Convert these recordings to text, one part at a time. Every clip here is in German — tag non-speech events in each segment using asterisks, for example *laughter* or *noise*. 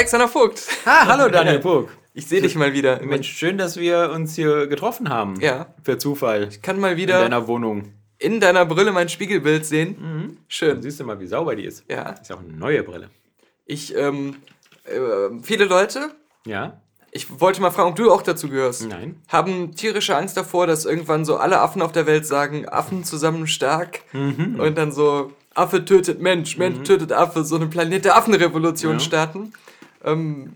Alexander Vogt. Ah, hallo Daniel *laughs* Puck. Ich sehe dich mal wieder. Mensch, schön, dass wir uns hier getroffen haben. Ja. Per Zufall. Ich kann mal In wieder deiner Wohnung. in deiner Brille mein Spiegelbild sehen. Dann Schön. siehst du mal, wie sauber die ist. Ja. Ist ja auch eine neue Brille. Ich, ähm, äh, viele Leute, Ja? ich wollte mal fragen, ob du auch dazu gehörst. Nein. haben tierische Angst davor, dass irgendwann so alle Affen auf der Welt sagen, Affen zusammen stark und dann so Affe tötet Mensch, Mensch tötet Affe, so eine Planet der Affenrevolution Ja. starten. Ähm,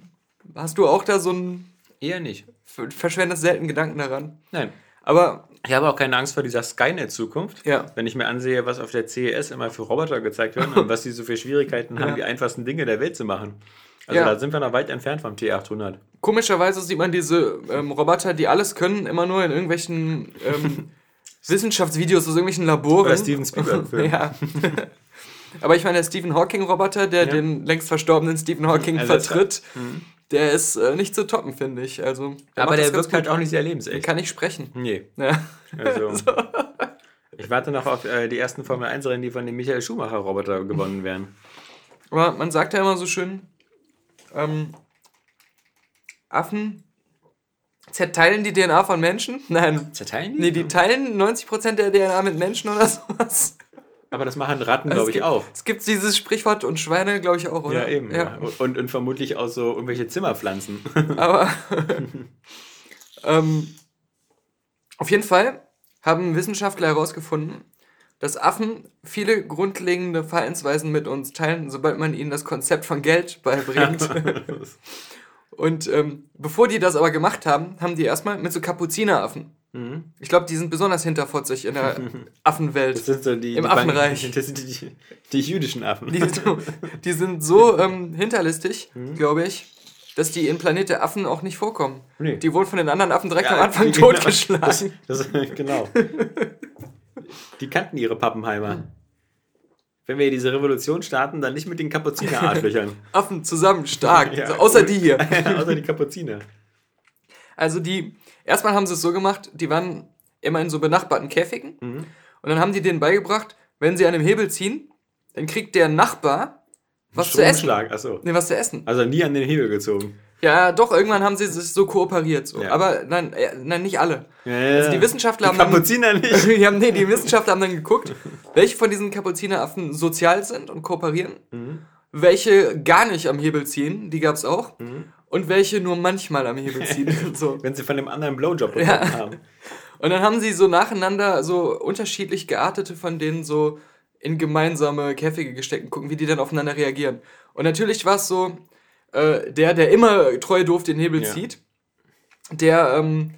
hast du auch da so ein Eher nicht. ver- verschwendest selten Gedanken daran? Nein. Aber Ich habe auch keine Angst vor dieser Skynet-Zukunft. Ja. Wenn ich mir ansehe, was auf der CES immer für Roboter gezeigt werden und was die so für Schwierigkeiten haben, *laughs* Ja. die einfachsten Dinge der Welt zu machen. Also Ja. da sind wir noch weit entfernt vom T800. komischerweise sieht man diese ähm, Roboter, die alles können, immer nur in irgendwelchen ähm, *laughs* Wissenschaftsvideos aus irgendwelchen Laboren. Oder Steven Spielberg-Film. *laughs* ja. Aber ich meine, der Stephen Hawking-Roboter, der Ja. den längst verstorbenen Stephen Hawking Ersetzt vertritt, der ist äh, nicht zu toppen, finde ich. Also, der Aber der wirkt halt auch nicht sehr lebensecht. Kann nicht sprechen. Nee. Ja. Also, *laughs* ich warte noch auf äh, die ersten Formel 1 Rennen, die von dem Michael Schumacher Roboter gewonnen werden. Aber man sagt ja immer so schön, ähm, Affen zerteilen die DNA von Menschen? Nein. Zerteilen die? Nee, die teilen 90% der DNA mit Menschen oder sowas. Aber das machen Ratten, Also glaube ich, gibt, auch. Es gibt dieses Sprichwort und Schweine, glaube ich, auch, oder? Ja, eben. Ja. Und, und vermutlich auch so irgendwelche Zimmerpflanzen. *laughs* Aber ähm, auf jeden Fall haben Wissenschaftler herausgefunden, dass Affen viele grundlegende Verhaltensweisen mit uns teilen, sobald man ihnen das Konzept von Geld beibringt. *laughs* Und ähm, bevor die das aber gemacht haben, haben die erstmal mit so Kapuzineraffen. Ich glaube, die sind besonders hinterfotzig in der *laughs* Affenwelt. Das sind so die, Im die Affenreich. *laughs* Das sind die, die, die jüdischen Affen. Die, so, die sind so ähm, hinterlistig, Mhm. glaube ich, dass die in Planet der Affen auch nicht vorkommen. Nee. Die wurden von den anderen Affen direkt Ja, am Anfang genau. totgeschlagen. *laughs* Das, das, genau. Die kannten ihre Pappenheimer. Wenn wir diese Revolution starten, dann nicht mit den Kapuzineradlöchern. Affen zusammen, stark. Ja, also außer cool. die hier. Außer die Kapuziner. Also die, erstmal haben sie es so gemacht, die waren immer in so benachbarten Käfigen. Mhm. Und dann haben die denen beigebracht, wenn sie an dem Hebel ziehen, dann kriegt der Nachbar was zu essen. Achso. Nee, was zu essen. Also nie an den Hebel gezogen. Ja, doch, irgendwann haben sie sich so kooperiert. So. Ja. Aber nein, äh, nein, nicht alle. Ja, Also die Wissenschaftler die haben dann- Kapuziner nicht. *laughs* die, haben, nee, die Wissenschaftler haben dann geguckt, welche von diesen Kapuzineraffen sozial sind und kooperieren, Mhm. welche gar nicht am Hebel ziehen, die gab es auch, Mhm. Und welche nur manchmal am Hebel ziehen. *laughs* so. Wenn sie von dem anderen Blowjob bekommen Ja. haben. Und dann haben sie so nacheinander so unterschiedlich geartete von denen so in gemeinsame Käfige gesteckt und gucken, wie die dann aufeinander reagieren. Und natürlich war es so, äh, der, der immer treu doof den Hebel Ja. zieht, der ähm,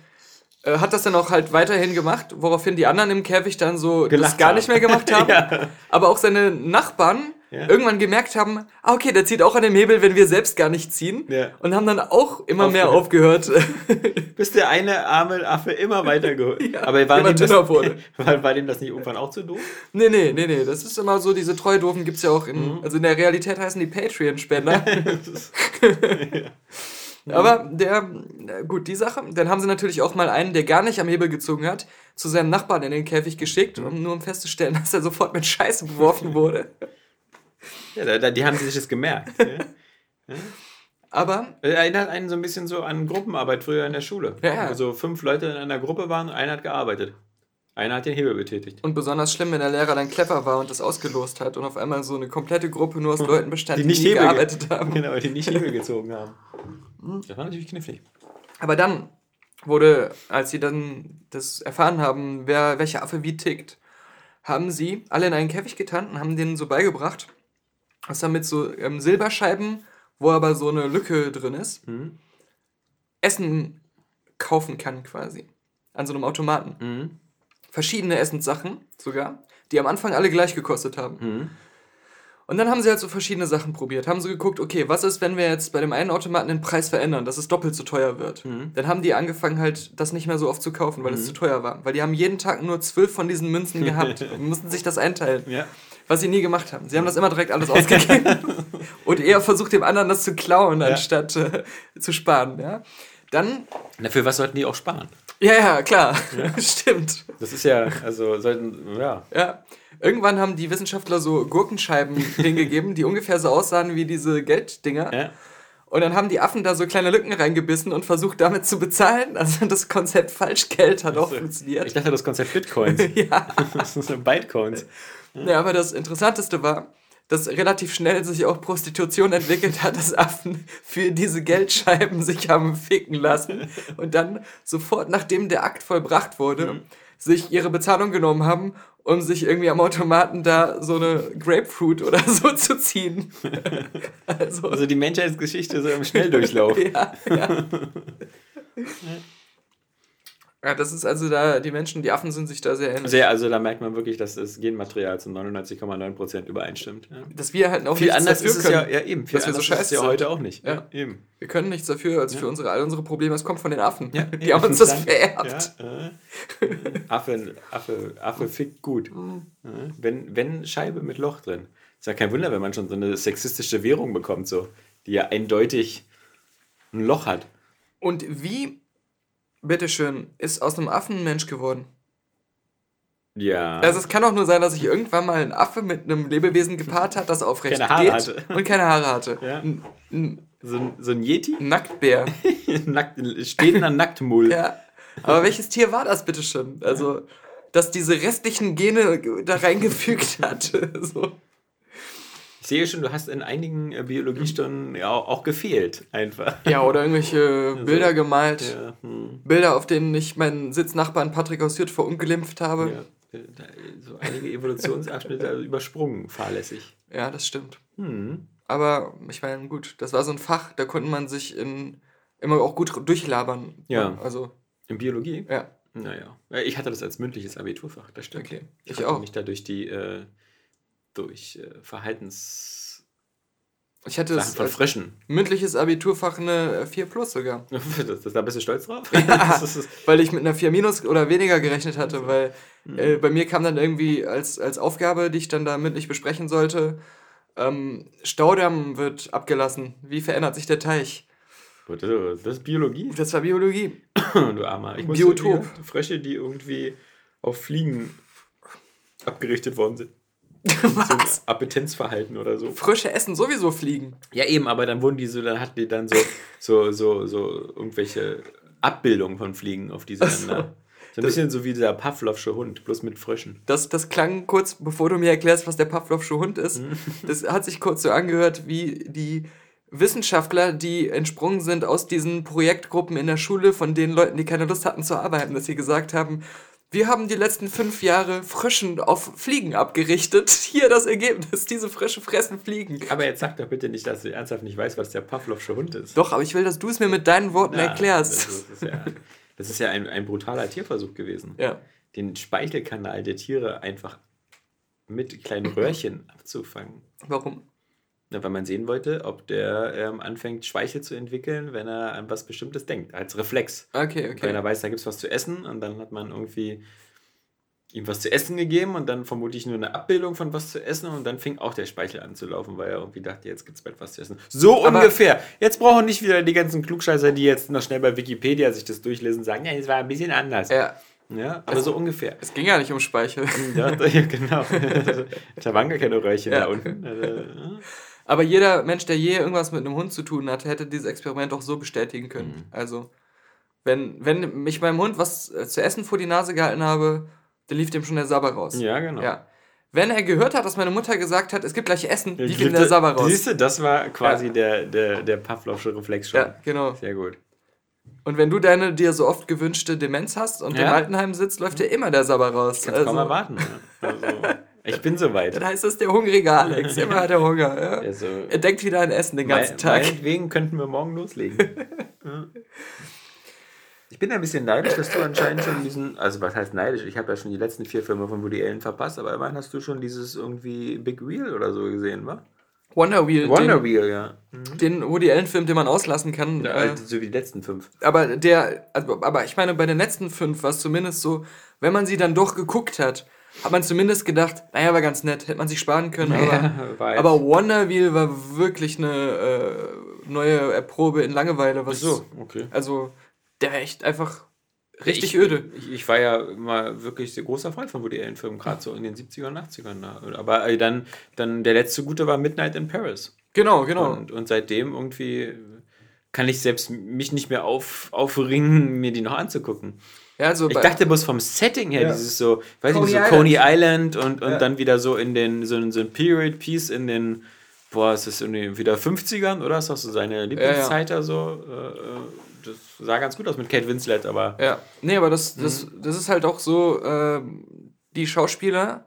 äh, hat das dann auch halt weiterhin gemacht, woraufhin die anderen im Käfig dann so das Gelacht gar haben. nicht mehr gemacht *laughs* haben. Ja. Aber auch seine Nachbarn Ja. irgendwann gemerkt haben, ah, okay, der zieht auch an dem Hebel, wenn wir selbst gar nicht ziehen. Ja. Und haben dann auch immer mehr aufgehört. *laughs* *laughs* Bis der eine arme Affe immer weiter geholt. Aber war dem, das, *laughs* war, war dem das nicht irgendwann auch zu doof? Nee, nee, nee, nee. Das ist immer so, diese treu doofen gibt es ja auch Mhm. in. Also in der Realität heißen die Patreon-Spender. Aber der, gut, die Sache. Dann haben sie natürlich auch mal einen, der gar nicht am Hebel gezogen hat, zu seinem Nachbarn in den Käfig geschickt, Mhm. um nur um festzustellen, dass er sofort mit Scheiße beworfen wurde. Ja, da, die haben sich das gemerkt. Ja. Aber Erinnert einen so ein bisschen so an Gruppenarbeit früher in der Schule. Ja. Wo so fünf Leute in einer Gruppe waren und einer hat gearbeitet. Einer hat den Hebel betätigt. Und besonders schlimm, wenn der Lehrer dann clever war und das ausgelost hat und auf einmal so eine komplette Gruppe nur aus Leuten bestand, die, nicht nie Hebel ge- gearbeitet haben. Genau, die nicht Hebel *laughs* gezogen haben. Das war natürlich knifflig. Aber dann wurde, als sie dann das erfahren haben, wer welcher Affe wie tickt, haben sie alle in einen Käfig getan und haben denen so beigebracht, dass da mit so ähm, Silberscheiben, wo aber so eine Lücke drin ist, Essen kaufen kann quasi. An so einem Automaten. Mhm. Verschiedene Essenssachen sogar. die am Anfang alle gleich gekostet haben. Mhm. Und dann haben sie halt so verschiedene Sachen probiert. Haben sie geguckt, okay, was ist, wenn wir jetzt bei dem einen Automaten den Preis verändern, dass es doppelt so teuer wird? Mhm. Dann haben die angefangen halt, das nicht mehr so oft zu kaufen, weil es zu teuer war. Weil die haben jeden Tag nur zwölf von diesen Münzen gehabt *laughs* und mussten sich das einteilen. Ja. Was sie nie gemacht haben. Sie haben das immer direkt alles ausgegeben. *laughs* und eher versucht, dem anderen das zu klauen, anstatt äh, zu sparen. Ja? Dann, Na, für was sollten die auch sparen? ja, ja, klar, *laughs* stimmt. Das ist ja, also sollten, ja. Ja. Irgendwann haben die Wissenschaftler so Gurkenscheiben *laughs* hingegeben, die ungefähr so aussahen wie diese Gelddinger. ja. Und dann haben die Affen da so kleine Lücken reingebissen und versucht damit zu bezahlen. Also das Konzept Falschgeld hat auch Ich funktioniert. dachte, das Konzept Bitcoins. Ja. Das sind Bytecoins. Ja, aber das Interessanteste war, dass relativ schnell sich auch Prostitution entwickelt hat, dass Affen für diese Geldscheiben sich haben ficken lassen und dann sofort, nachdem der Akt vollbracht wurde, sich ihre Bezahlung genommen haben, um sich irgendwie am Automaten da so eine Grapefruit oder *laughs* so zu ziehen. *laughs* also, Also die Menschheitsgeschichte so im Schnelldurchlauf. *laughs* ja, ja. Ja, das ist also da, die Menschen, die Affen sind sich da sehr ähnlich. Sehr, also da merkt man wirklich, dass das Genmaterial zu 99,9% übereinstimmt. Ja. dass wir halt auch Viel anders dafür ist es ja, können. ja eben. Viel dass wir so anders ist es scheiße ja heute auch nicht. Ja. eben. Wir können nichts dafür, als für unsere, all unsere Probleme. Es kommt von den Affen. Ja, die haben uns das danke. vererbt. Ja, äh, Affe, Affe, Affe fickt gut. Mhm. Ja, wenn, wenn Scheibe mit Loch drin. Ist ja kein Wunder, wenn man schon so eine sexistische Währung bekommt, so, die ja eindeutig ein Loch hat. Und wie, bitteschön, ist aus einem Affen ein Mensch geworden? Ja. Also es kann auch nur sein, dass sich irgendwann mal ein Affe mit einem Lebewesen gepaart hat, das aufrecht Keine Haare geht hatte. und keine Haare hatte. Ja. Ein so, ein, so ein Yeti? Nacktbär. *laughs* Nackt, stehender Nacktmull. ja. Aber welches Tier war das, bitteschön? Also, dass diese restlichen Gene da reingefügt hat. *laughs* so. Ich sehe schon, du hast in einigen äh, Biologiestunden ja auch, gefehlt, einfach. Ja, oder irgendwelche *laughs* Bilder gemalt. Ja, hm, Bilder, auf denen ich meinen Sitznachbarn Patrick aus Hürth verunglimpft habe. ja. So einige Evolutionsabschnitte *laughs* also übersprungen, fahrlässig. Ja, das stimmt. Hm. Aber ich meine, gut, das war so ein Fach, da konnte man sich in immer auch gut durchlabern. Ja. Also, In Biologie? ja, Naja. Ja, Ich hatte das als mündliches Abiturfach, das stimmt. okay. Ich, Ich auch. mich da durch die äh, durch äh, Verhaltens Ich hatte Sachen es von als Fröschen. mündliches Abiturfach eine 4 Plus sogar. das, *laughs* das, da bist du stolz drauf? Ja. *laughs* Weil ich mit einer 4 Minus oder weniger gerechnet hatte, weil Mhm. äh, bei mir kam dann irgendwie als, als Aufgabe, die ich dann da mündlich besprechen sollte, ähm, Staudamm wird abgelassen. Wie verändert sich der Teich? das ist Biologie. Das war Biologie. du Armer. Ich Biotop. Frösche, die irgendwie auf Fliegen abgerichtet worden sind. Was? *laughs* So ein Appetenzverhalten oder so. Frösche essen sowieso Fliegen. Ja, eben, aber dann wurden die so, dann hatten die dann so, so, so, so irgendwelche Abbildungen von Fliegen auf diese so. Länder. So ein bisschen so wie dieser Pavlovsche Hund, bloß mit Fröschen. Das, das klang kurz, bevor du mir erklärst, was der Pavlovsche Hund ist. Mhm. *laughs* Das hat sich kurz so angehört, wie die Wissenschaftler, die entsprungen sind aus diesen Projektgruppen in der Schule von den Leuten, die keine Lust hatten zu arbeiten, dass sie gesagt haben, wir haben die letzten fünf Jahre Fröschen auf Fliegen abgerichtet. *laughs* Hier das Ergebnis, diese Frösche fressen Fliegen. Aber jetzt sag doch bitte nicht, dass du ernsthaft nicht weißt, was der Pavlovsche Hund ist. Doch, aber ich will, dass du es mir mit deinen Worten Ja, erklärst. Das ist, das ist ja, das ist ja ein, ein brutaler Tierversuch gewesen. Ja. Den Speichelkanal der Tiere einfach mit kleinen Röhrchen abzufangen. Warum? Ja, weil man sehen wollte, ob der ähm, anfängt, Speichel zu entwickeln, wenn er an was Bestimmtes denkt, als Reflex. Okay, Wenn okay. er weiß, da gibt es was zu essen und dann hat man irgendwie ihm was zu essen gegeben und dann vermutlich nur eine Abbildung von was zu essen und dann fing auch der Speichel an zu laufen, weil er irgendwie dachte, jetzt gibt es bald was zu essen. So Aber- ungefähr. Jetzt brauchen nicht wieder die ganzen Klugscheißer, die jetzt noch schnell bei Wikipedia sich das durchlesen und sagen, ja, es war ein bisschen anders. Ja, Ja, aber so ungefähr. es ging ja nicht um Speichel. Ja, *laughs* ja genau. *laughs* da waren gar keine Röhrchen Ja. da unten. Also, ja. Aber jeder Mensch, der je irgendwas mit einem Hund zu tun hatte, hätte dieses Experiment auch so bestätigen können. Also, wenn, wenn mich meinem Hund was äh, zu essen vor die Nase gehalten habe, dann lief dem schon der Sabber raus. ja, genau. Ja. Wenn er gehört hat, dass meine Mutter gesagt hat, es gibt gleich Essen, lief ihm der Sabber raus. Siehst du, das war quasi Ja. der, der, der Pavlovsche Reflex schon. Ja, genau. Sehr gut. Und wenn du deine dir so oft gewünschte Demenz hast und Ja. im Altenheim sitzt, läuft dir immer der Sabber raus. Kannst kaum Also, erwarten. Ja. Also, *laughs* ich bin soweit. dann heißt es der hungrige Alex. *laughs* Immer hat er Hunger. Ja. Also, Er denkt wieder an Essen den ganzen mein- Tag. Meinetwegen könnten wir morgen loslegen. *laughs* Ich bin ein bisschen neidisch, dass du anscheinend schon diesen, also was heißt neidisch? Ich habe ja schon die letzten vier Filme von Woody Allen verpasst, aber immerhin hast du schon dieses irgendwie Big Wheel oder so gesehen, wa? Wonder Wheel. Wonder den, Wheel, ja. Den Woody Allen-Film, den man auslassen kann. ja also so wie die letzten fünf. aber der, also, aber ich meine, bei den letzten fünf war es zumindest so, wenn man sie dann doch geguckt hat, hat man zumindest gedacht, naja, war ganz nett, hätte man sich sparen können, aber, *laughs* jetzt- aber Wonder Wheel war wirklich eine äh, neue Erprobe in Langeweile. Was, so, okay. Also, der war echt einfach richtig ich, öde. Ich, ich war ja immer wirklich sehr großer Freund von Woody Allen-Filmen, gerade so in den 70er und 80ern. Da. Aber äh, dann, dann der letzte gute war Midnight in Paris. Genau, genau. Und, und seitdem irgendwie kann ich selbst mich nicht mehr auf, aufringen, mir die noch anzugucken. Ja, also Ich dachte bloß vom Setting her, Ja. dieses so, weiß Coney ich nicht, so Island. Coney Island und, und Ja. dann wieder so in den, so, ein- so ein Period-Piece in den, boah, ist das irgendwie wieder 50ern, oder? Ist das so seine Lieblingszeit da so? Äh, äh, das sah ganz gut aus mit Kate Winslet, aber Ja, nee, aber das, das, Mhm. das ist halt auch so, ähm, die Schauspieler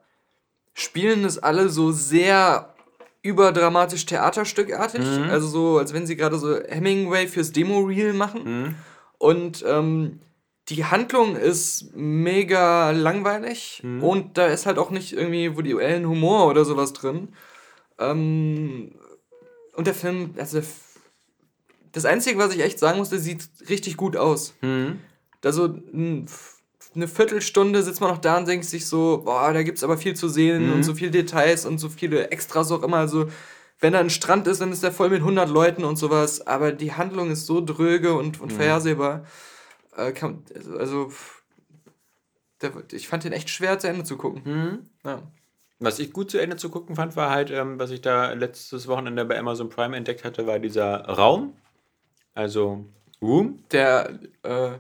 spielen es alle so sehr überdramatisch theaterstückartig. Mhm. Also so, als wenn sie gerade so Hemingway fürs Demo-Reel machen. Mhm. Und ähm, die Handlung ist mega langweilig Mhm. und da ist halt auch nicht irgendwie Woody Humor oder sowas drin. Ähm, und der Film, also das Einzige, was ich echt sagen musste, sieht richtig gut aus. Mhm. Da so ein, eine Viertelstunde sitzt man noch da und denkt sich so, boah, da gibt's aber viel zu sehen Mhm. und so viele Details und so viele Extras auch immer. Also, wenn da ein Strand ist, dann ist der voll mit 100 Leuten und sowas. Aber die Handlung ist so dröge und, Mhm. und vorhersehbar. Äh, kann, also, pff, der, ich fand den echt schwer zu Ende zu gucken. Mhm. Ja. Was ich gut zu Ende zu gucken fand, war halt, ähm, was ich da letztes Wochenende bei Amazon Prime entdeckt hatte, war dieser Raum. Also Room. Der äh,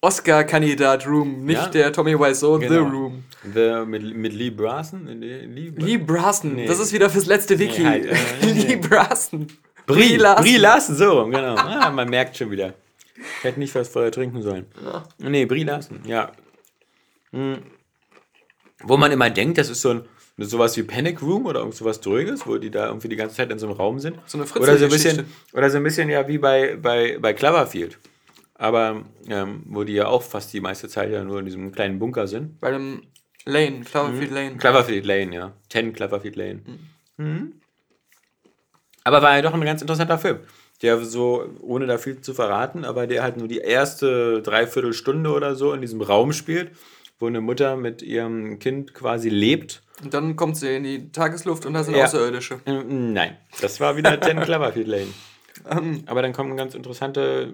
Oscar-Kandidat Room, nicht Ja. der Tommy Wiseau, The Genau. Room. The, mit, mit Lee Brassen. Lee, Lee, Lee Nee. das ist wieder fürs letzte Wiki. halt, äh, *laughs* Lee nee. Braston. Brie, Larson. Brie Larson, so rum, genau. Ah, man merkt schon wieder. Ich hätte nicht was vorher trinken sollen. Nee, Brie Larson, ja. Hm. Wo man immer denkt, das ist so ein sowas wie Panic Room oder irgend sowas Dröges, wo die da irgendwie die ganze Zeit in so einem Raum sind. So eine oder so ein bisschen Oder so ein bisschen ja wie bei, bei, bei Cloverfield. Aber ähm, wo die ja auch fast die meiste Zeit ja nur in diesem kleinen Bunker sind. Bei dem Lane, Cloverfield Lane. Cloverfield Lane, ja. 10 Cloverfield Lane. Mhm. Aber war ja doch ein ganz interessanter Film. Der so, ohne da viel zu verraten, aber der halt nur die erste Dreiviertelstunde oder so in diesem Raum spielt, wo eine Mutter mit ihrem Kind quasi lebt. Und dann kommt sie in die Tagesluft und da sind Ja. Außerirdische. Ähm, Nein, das war wieder *laughs* 10 Cloverfield Lane. Ähm, Aber dann kommen ganz interessante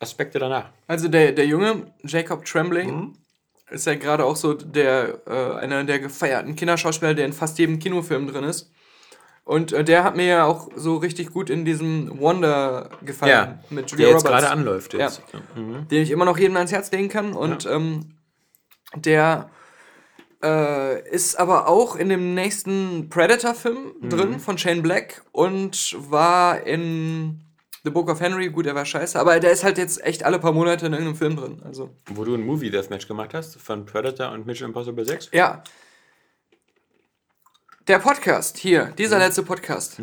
Aspekte danach. also der, der Junge, Jacob Tremblay, Mhm. ist ja gerade auch so der, äh, einer der gefeierten Kinderschauspieler, der in fast jedem Kinofilm drin ist. Und äh, der hat mir ja auch so richtig gut in diesem Wonder gefallen Ja, mit Der Julia jetzt Roberts. gerade anläuft. Jetzt. Mhm. den ich immer noch jedem ans Herz legen kann. Und ähm, der äh, ist aber auch in dem nächsten Predator-Film Mhm. drin von Shane Black und war in The Book of Henry. Gut, der war scheiße, aber der ist halt jetzt echt alle paar Monate in irgendeinem Film drin. Also, Wo du ein Movie Deathmatch gemacht hast von Predator und Mission Impossible 6. ja. Der Podcast hier, Mhm. dieser letzte Podcast,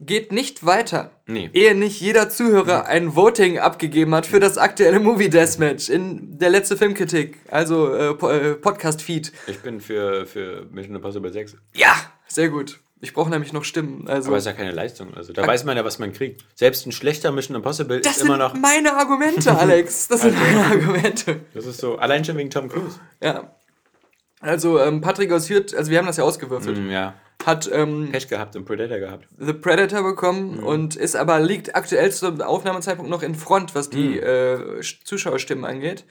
geht nicht weiter. Nee. Ehe nicht jeder Zuhörer ein Voting abgegeben hat für das aktuelle Movie Deathmatch in der letzte Filmkritik, also äh, äh, Podcast-Feed. Ich bin für, für Mission Impossible 6. Ja, sehr gut. Ich brauche nämlich noch Stimmen. Also, Aber ist ja keine Leistung. Also da weiß man ja, was man kriegt. Selbst ein schlechter Mission Impossible das ist sind immer noch. meine Argumente, Alex. Das sind *laughs* meine Argumente. Das ist so, allein schon wegen Tom Cruise. Ja. Also, ähm, Patrick aus Hürth, also wir haben das ja ausgewürfelt, Mm, ja. hat ähm, Pech gehabt und Predator gehabt. The Predator bekommen und ist aber liegt aktuell zum Aufnahmezeitpunkt noch in Front, was die äh, Sch- Zuschauerstimmen angeht.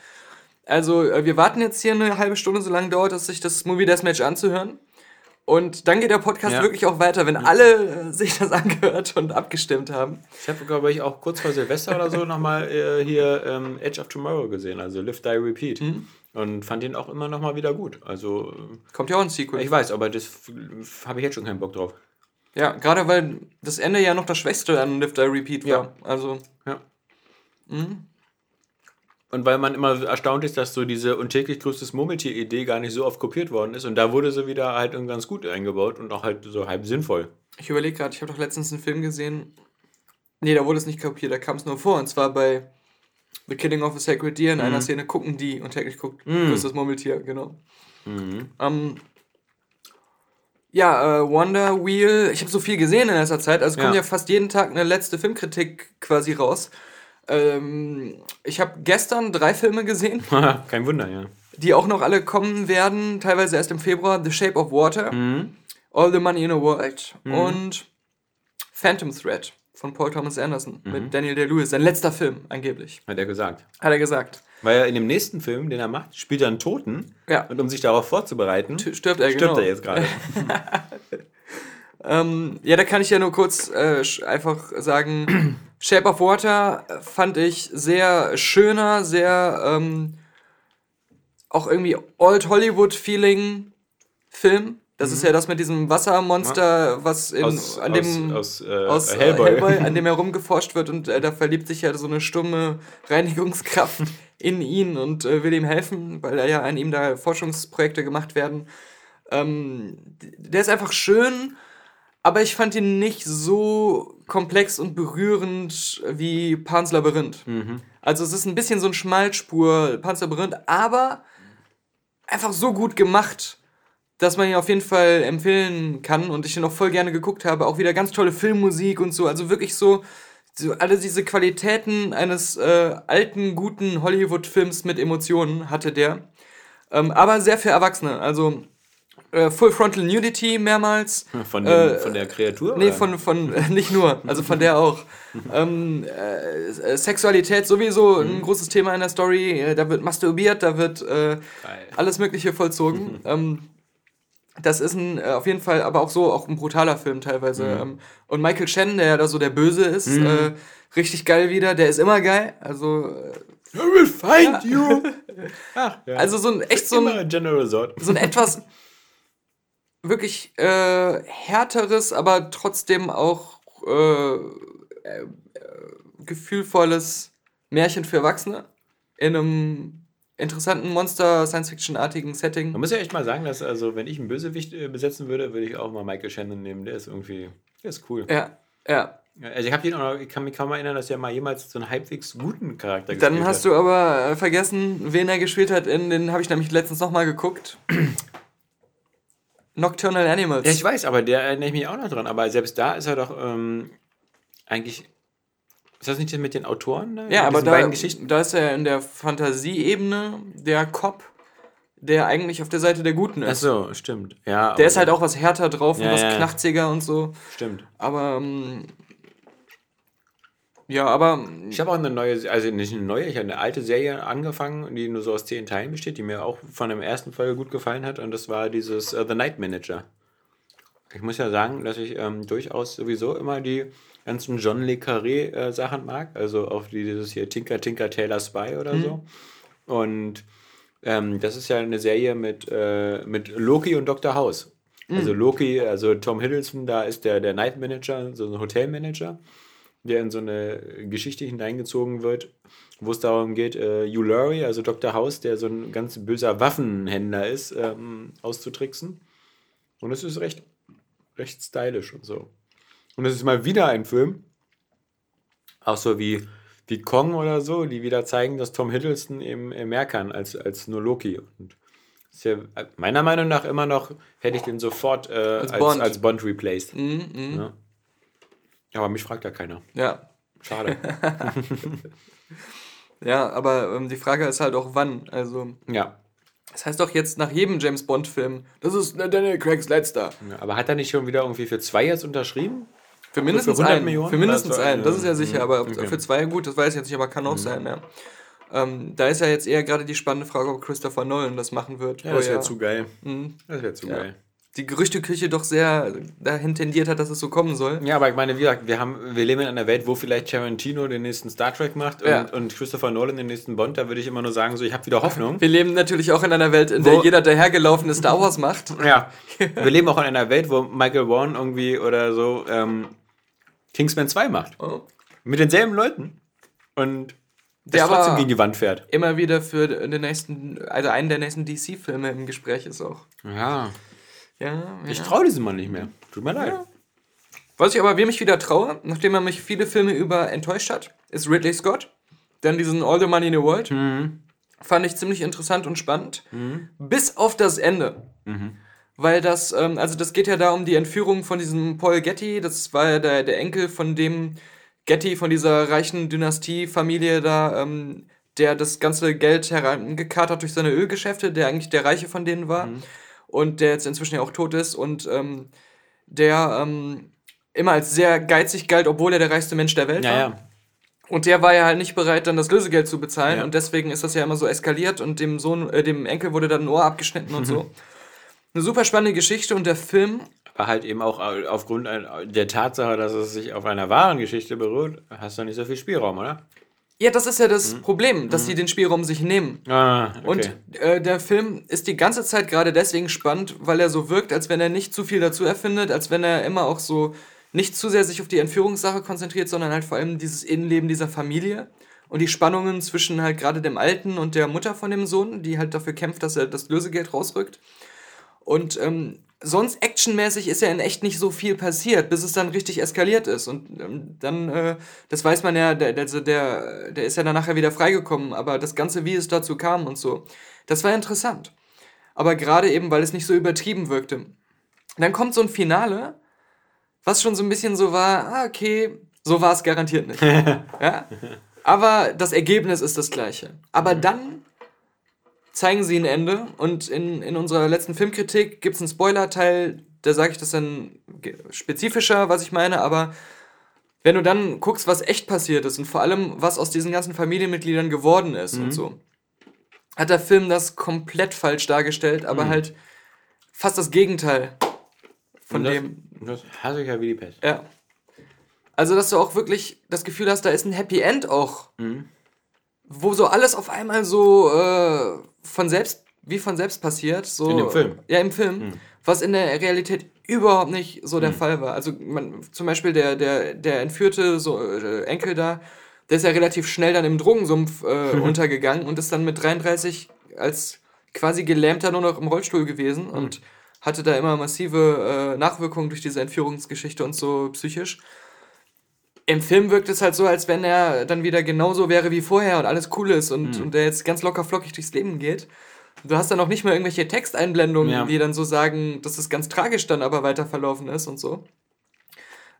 Also äh, wir warten jetzt hier eine halbe Stunde, so lange dauert es, sich das Movie Deathmatch anzuhören. Und dann geht der Podcast Ja. wirklich auch weiter, wenn alle äh, sich das *laughs* angehört und abgestimmt haben. Ich habe, glaube ich, auch kurz vor Silvester oder so nochmal äh, hier ähm, Edge of Tomorrow gesehen, also Live, Die, Repeat. Und fand den auch immer nochmal wieder gut. Also, Kommt ja auch ein Sequel. äh, ich weiß, aber das habe ich jetzt schon keinen Bock drauf. ja, gerade weil das Ende ja noch das Schwächste an Live Die Repeat war. Ja. Also, Ja. Und weil man immer erstaunt ist, dass so diese und täglich größtes Murmeltier-Idee gar nicht so oft kopiert worden ist. Und da wurde sie wieder halt ganz gut eingebaut und auch halt so halb sinnvoll. ich überlege gerade, ich habe doch letztens einen Film gesehen. Nee, da wurde es nicht kopiert, da kam es nur vor. Und zwar bei The Killing of a Sacred Deer. In Mhm. einer Szene gucken die und täglich guckt grüßt das Murmeltier, genau. Mhm. Ähm, ja, äh, Wonder Wheel, ich habe so viel gesehen in letzter Zeit, also es kommt Ja. ja fast jeden Tag eine letzte Filmkritik quasi raus. Ähm, ich habe gestern drei Filme gesehen, *laughs* Kein Wunder, ja. die auch noch alle kommen werden, teilweise erst im Februar. The Shape of Water, Mhm. All the Money in the World und Phantom Thread von Paul Thomas Anderson Mhm. mit Daniel Day-Lewis. Sein letzter Film, angeblich. Hat er gesagt. Hat er gesagt. Weil er in dem nächsten Film, den er macht, spielt er einen Toten. Ja. Und um sich darauf vorzubereiten, T- Stirbt er, stirbt genau. er jetzt gerade. *laughs* Ähm, ja, da kann ich ja nur kurz äh, einfach sagen, *clears throat* Shape of Water äh, fand ich sehr schöner, sehr ähm, auch irgendwie Old Hollywood-Feeling Film. Das ist ja das mit diesem Wassermonster, was in, Mhm. aus, an dem aus, aus, äh, aus äh, Hellboy. Hellboy. an dem *laughs* herumgeforscht wird und äh, da verliebt sich ja so eine stumme Reinigungskraft *laughs* in ihn und äh, will ihm helfen, weil er ja an ihm da Forschungsprojekte gemacht werden. Ähm, der ist einfach schön, aber ich fand ihn nicht so komplex und berührend wie Pans Labyrinth. Also es ist ein bisschen so ein Schmalspur Pans Labyrinth, aber einfach so gut gemacht, dass man ihn auf jeden Fall empfehlen kann und ich den auch voll gerne geguckt habe. Auch wieder ganz tolle Filmmusik und so. Also wirklich so, so alle diese Qualitäten eines äh, alten, guten Hollywood-Films mit Emotionen hatte der. Ähm, aber sehr für Erwachsene. Also äh, Full Frontal Nudity mehrmals. Von, dem, Äh, von der Kreatur? Nee, oder? von, von äh, nicht nur, also von der auch. *laughs* ähm, äh, Sexualität sowieso ein großes Thema in der Story. Äh, Da wird masturbiert, da wird äh, alles Mögliche vollzogen. *laughs* ähm, das ist ein, äh, auf jeden Fall, aber auch so, auch ein brutaler Film teilweise. Ähm, und Michael Shannon, der ja da so der Böse ist, äh, richtig geil wieder. Der ist immer geil. Also, äh, I will find you! *laughs* Ach, ja. also so ein echt so ein, General Resort. so ein etwas wirklich äh, härteres, aber trotzdem auch äh, äh, gefühlvolles Märchen für Erwachsene in einem interessanten Monster-Science-Fiction-artigen Setting. Man muss ja echt mal sagen, dass, also, wenn ich einen Bösewicht äh, besetzen würde, würde ich auch mal Michael Shannon nehmen. Der ist irgendwie, der ist cool. Ja, ja. Also, ich, ihn auch noch, ich kann mich kaum erinnern, dass er mal jemals so einen halbwegs guten Charakter Dann hast du aber äh, vergessen, wen er gespielt hat. In den habe ich nämlich letztens nochmal geguckt. *clears throat* Nocturnal Animals. Ja, ich weiß, aber der erinnere ich mich auch noch dran. Aber selbst da ist er doch ähm, eigentlich. Ist das nicht mit den Autoren? Da? Ja, aber da, da ist er in der Fantasieebene der Cop, der eigentlich auf der Seite der Guten Ach ist. so, stimmt. Ja, Der ist halt auch was härter drauf und Ja, was ja. knachziger und so. Stimmt. Aber ähm, ja, aber Ich habe auch eine neue, also nicht eine neue, ich habe eine alte Serie angefangen, die nur so aus zehn Teilen besteht, die mir auch von der ersten Folge gut gefallen hat. Und das war dieses äh, The Night Manager. Ich muss ja sagen, dass ich ähm, durchaus sowieso immer die ganzen John Le Carré äh, Sachen mag. Also auf die, dieses hier Tinker Tinker Taylor Spy oder so. Und ähm, das ist ja eine Serie mit, äh, mit Loki und Dr. House. Also Loki, also Tom Hiddleston, da ist der, der Night Manager, so ein Hotelmanager der in so eine Geschichte hineingezogen wird, wo es darum geht, äh, Hugh Laurie, also Dr. House, der so ein ganz böser Waffenhändler ist, ähm, auszutricksen. Und es ist recht, recht stylisch und so. Und es ist mal wieder ein Film, auch so wie, wie Kong oder so, die wieder zeigen, dass Tom Hiddleston eben äh, mehr kann als, als nur Loki. Und ist ja äh, meiner Meinung nach immer noch, hätte ich den sofort äh, als, Bond. als, Bond replaced. mm, mm, Ja. Aber mich fragt da keiner. ja. Schade. *laughs* Ja, aber ähm, die Frage ist halt auch wann. Also, ja. das heißt doch jetzt nach jedem James Bond-Film, das ist Daniel Craigs letzter. ja. Aber hat er nicht schon wieder irgendwie für zwei jetzt unterschrieben? Für mindestens für 100 einen. Millionen Für mindestens für einen, das ist ja sicher, Mhm. aber Okay. für zwei gut, das weiß ich jetzt nicht, aber kann auch sein, ja. Ähm, da ist ja jetzt eher gerade die spannende Frage, ob Christopher Nolan das machen wird. Ja, das wäre ja zu geil. Mhm. Das wäre zu Ja. geil. die Gerüchteküche doch sehr dahin tendiert hat, dass es so kommen soll. Ja, aber ich meine, wie gesagt, wir, haben, wir leben in einer Welt, wo vielleicht Tarantino den nächsten Star Trek macht und, Ja. und Christopher Nolan den nächsten Bond. Da würde ich immer nur sagen, so, ich habe wieder Hoffnung. Wir leben natürlich auch in einer Welt, in Wo- der jeder dahergelaufene Star Wars macht. Ja, *laughs* wir leben auch in einer Welt, wo Michael Warren irgendwie oder so ähm, Kingsman 2 macht. Oh. Mit denselben Leuten. Und der trotzdem gegen die Wand fährt. Immer wieder für den nächsten, also einen der nächsten DC-Filme im Gespräch ist auch. Ja, Ja, ich ja. traue diesem Mann nicht mehr. Tut mir leid. Was ich aber wem ich wieder traue, nachdem er mich viele Filme über enttäuscht hat, ist Ridley Scott. dann diesen All the Money in the World. Fand ich ziemlich interessant und spannend. Bis auf das Ende. Weil das, ähm, also das geht ja da um die Entführung von diesem Paul Getty. Das war ja der, der Enkel von dem Getty, von dieser reichen Dynastie-Familie da, ähm, der das ganze Geld herangekarrt durch seine Ölgeschäfte, der eigentlich der Reiche von denen war. Und der jetzt inzwischen ja auch tot ist. Und ähm, der ähm, immer als sehr geizig galt, obwohl er der reichste Mensch der Welt Ja, war. ja. Und der war ja halt nicht bereit, dann das Lösegeld zu bezahlen. Ja. Und deswegen ist das ja immer so eskaliert und dem Sohn, äh, dem Enkel wurde dann ein Ohr abgeschnitten und *laughs* so. Eine super spannende Geschichte und der Film, Aber halt eben auch aufgrund der Tatsache, dass es sich auf einer wahren Geschichte beruht, hast du nicht so viel Spielraum, oder? ja, das ist ja das Problem, dass sie den Spielraum sich nehmen. Ah, okay. Und äh, der Film ist die ganze Zeit gerade deswegen spannend, weil er so wirkt, als wenn er nicht zu viel dazu erfindet, als wenn er immer auch so nicht zu sehr sich auf die Entführungssache konzentriert, sondern halt vor allem dieses Innenleben dieser Familie und die Spannungen zwischen halt gerade dem Alten und der Mutter von dem Sohn, die halt dafür kämpft, dass er das Lösegeld rausrückt. Und ähm, sonst actionmäßig ist ja in echt nicht so viel passiert, bis es dann richtig eskaliert ist. Und ähm, dann, äh, das weiß man ja, der, also der, der ist ja dann nachher wieder freigekommen, aber das Ganze, wie es dazu kam und so, das war interessant. Aber gerade eben, weil es nicht so übertrieben wirkte. Dann kommt so ein Finale, was schon so ein bisschen so war, ah, okay, so war es garantiert nicht. *laughs* ja? Aber das Ergebnis ist das gleiche. Aber dann zeigen sie ein Ende und in, in unserer letzten Filmkritik gibt es einen Spoiler-Teil, da sage ich das dann spezifischer, was ich meine, aber wenn du dann guckst, was echt passiert ist und vor allem, was aus diesen ganzen Familienmitgliedern geworden ist und so, hat der Film das komplett falsch dargestellt, aber halt fast das Gegenteil von das, dem, Das hasse ich ja wie die Pest. ja. Also, dass du auch wirklich das Gefühl hast, da ist ein Happy End auch. Mhm. Wo so alles auf einmal so äh, von selbst, wie von selbst passiert. So, In dem Film? Ja, im Film. Was in der Realität überhaupt nicht so der Fall war. Also, man, zum Beispiel der, der, der entführte so, äh, Enkel da, der ist ja relativ schnell dann im Drogensumpf äh, *laughs* untergegangen und ist dann mit 33 als quasi Gelähmter nur noch im Rollstuhl gewesen und hatte da immer massive äh, Nachwirkungen durch diese Entführungsgeschichte und so psychisch. Im Film wirkt es halt so, als wenn er dann wieder genauso wäre wie vorher und alles cool ist und, und der jetzt ganz locker flockig durchs Leben geht. Du hast dann auch nicht mehr irgendwelche Texteinblendungen, Ja. die dann so sagen, dass es ganz tragisch dann aber weiter verlaufen ist und so.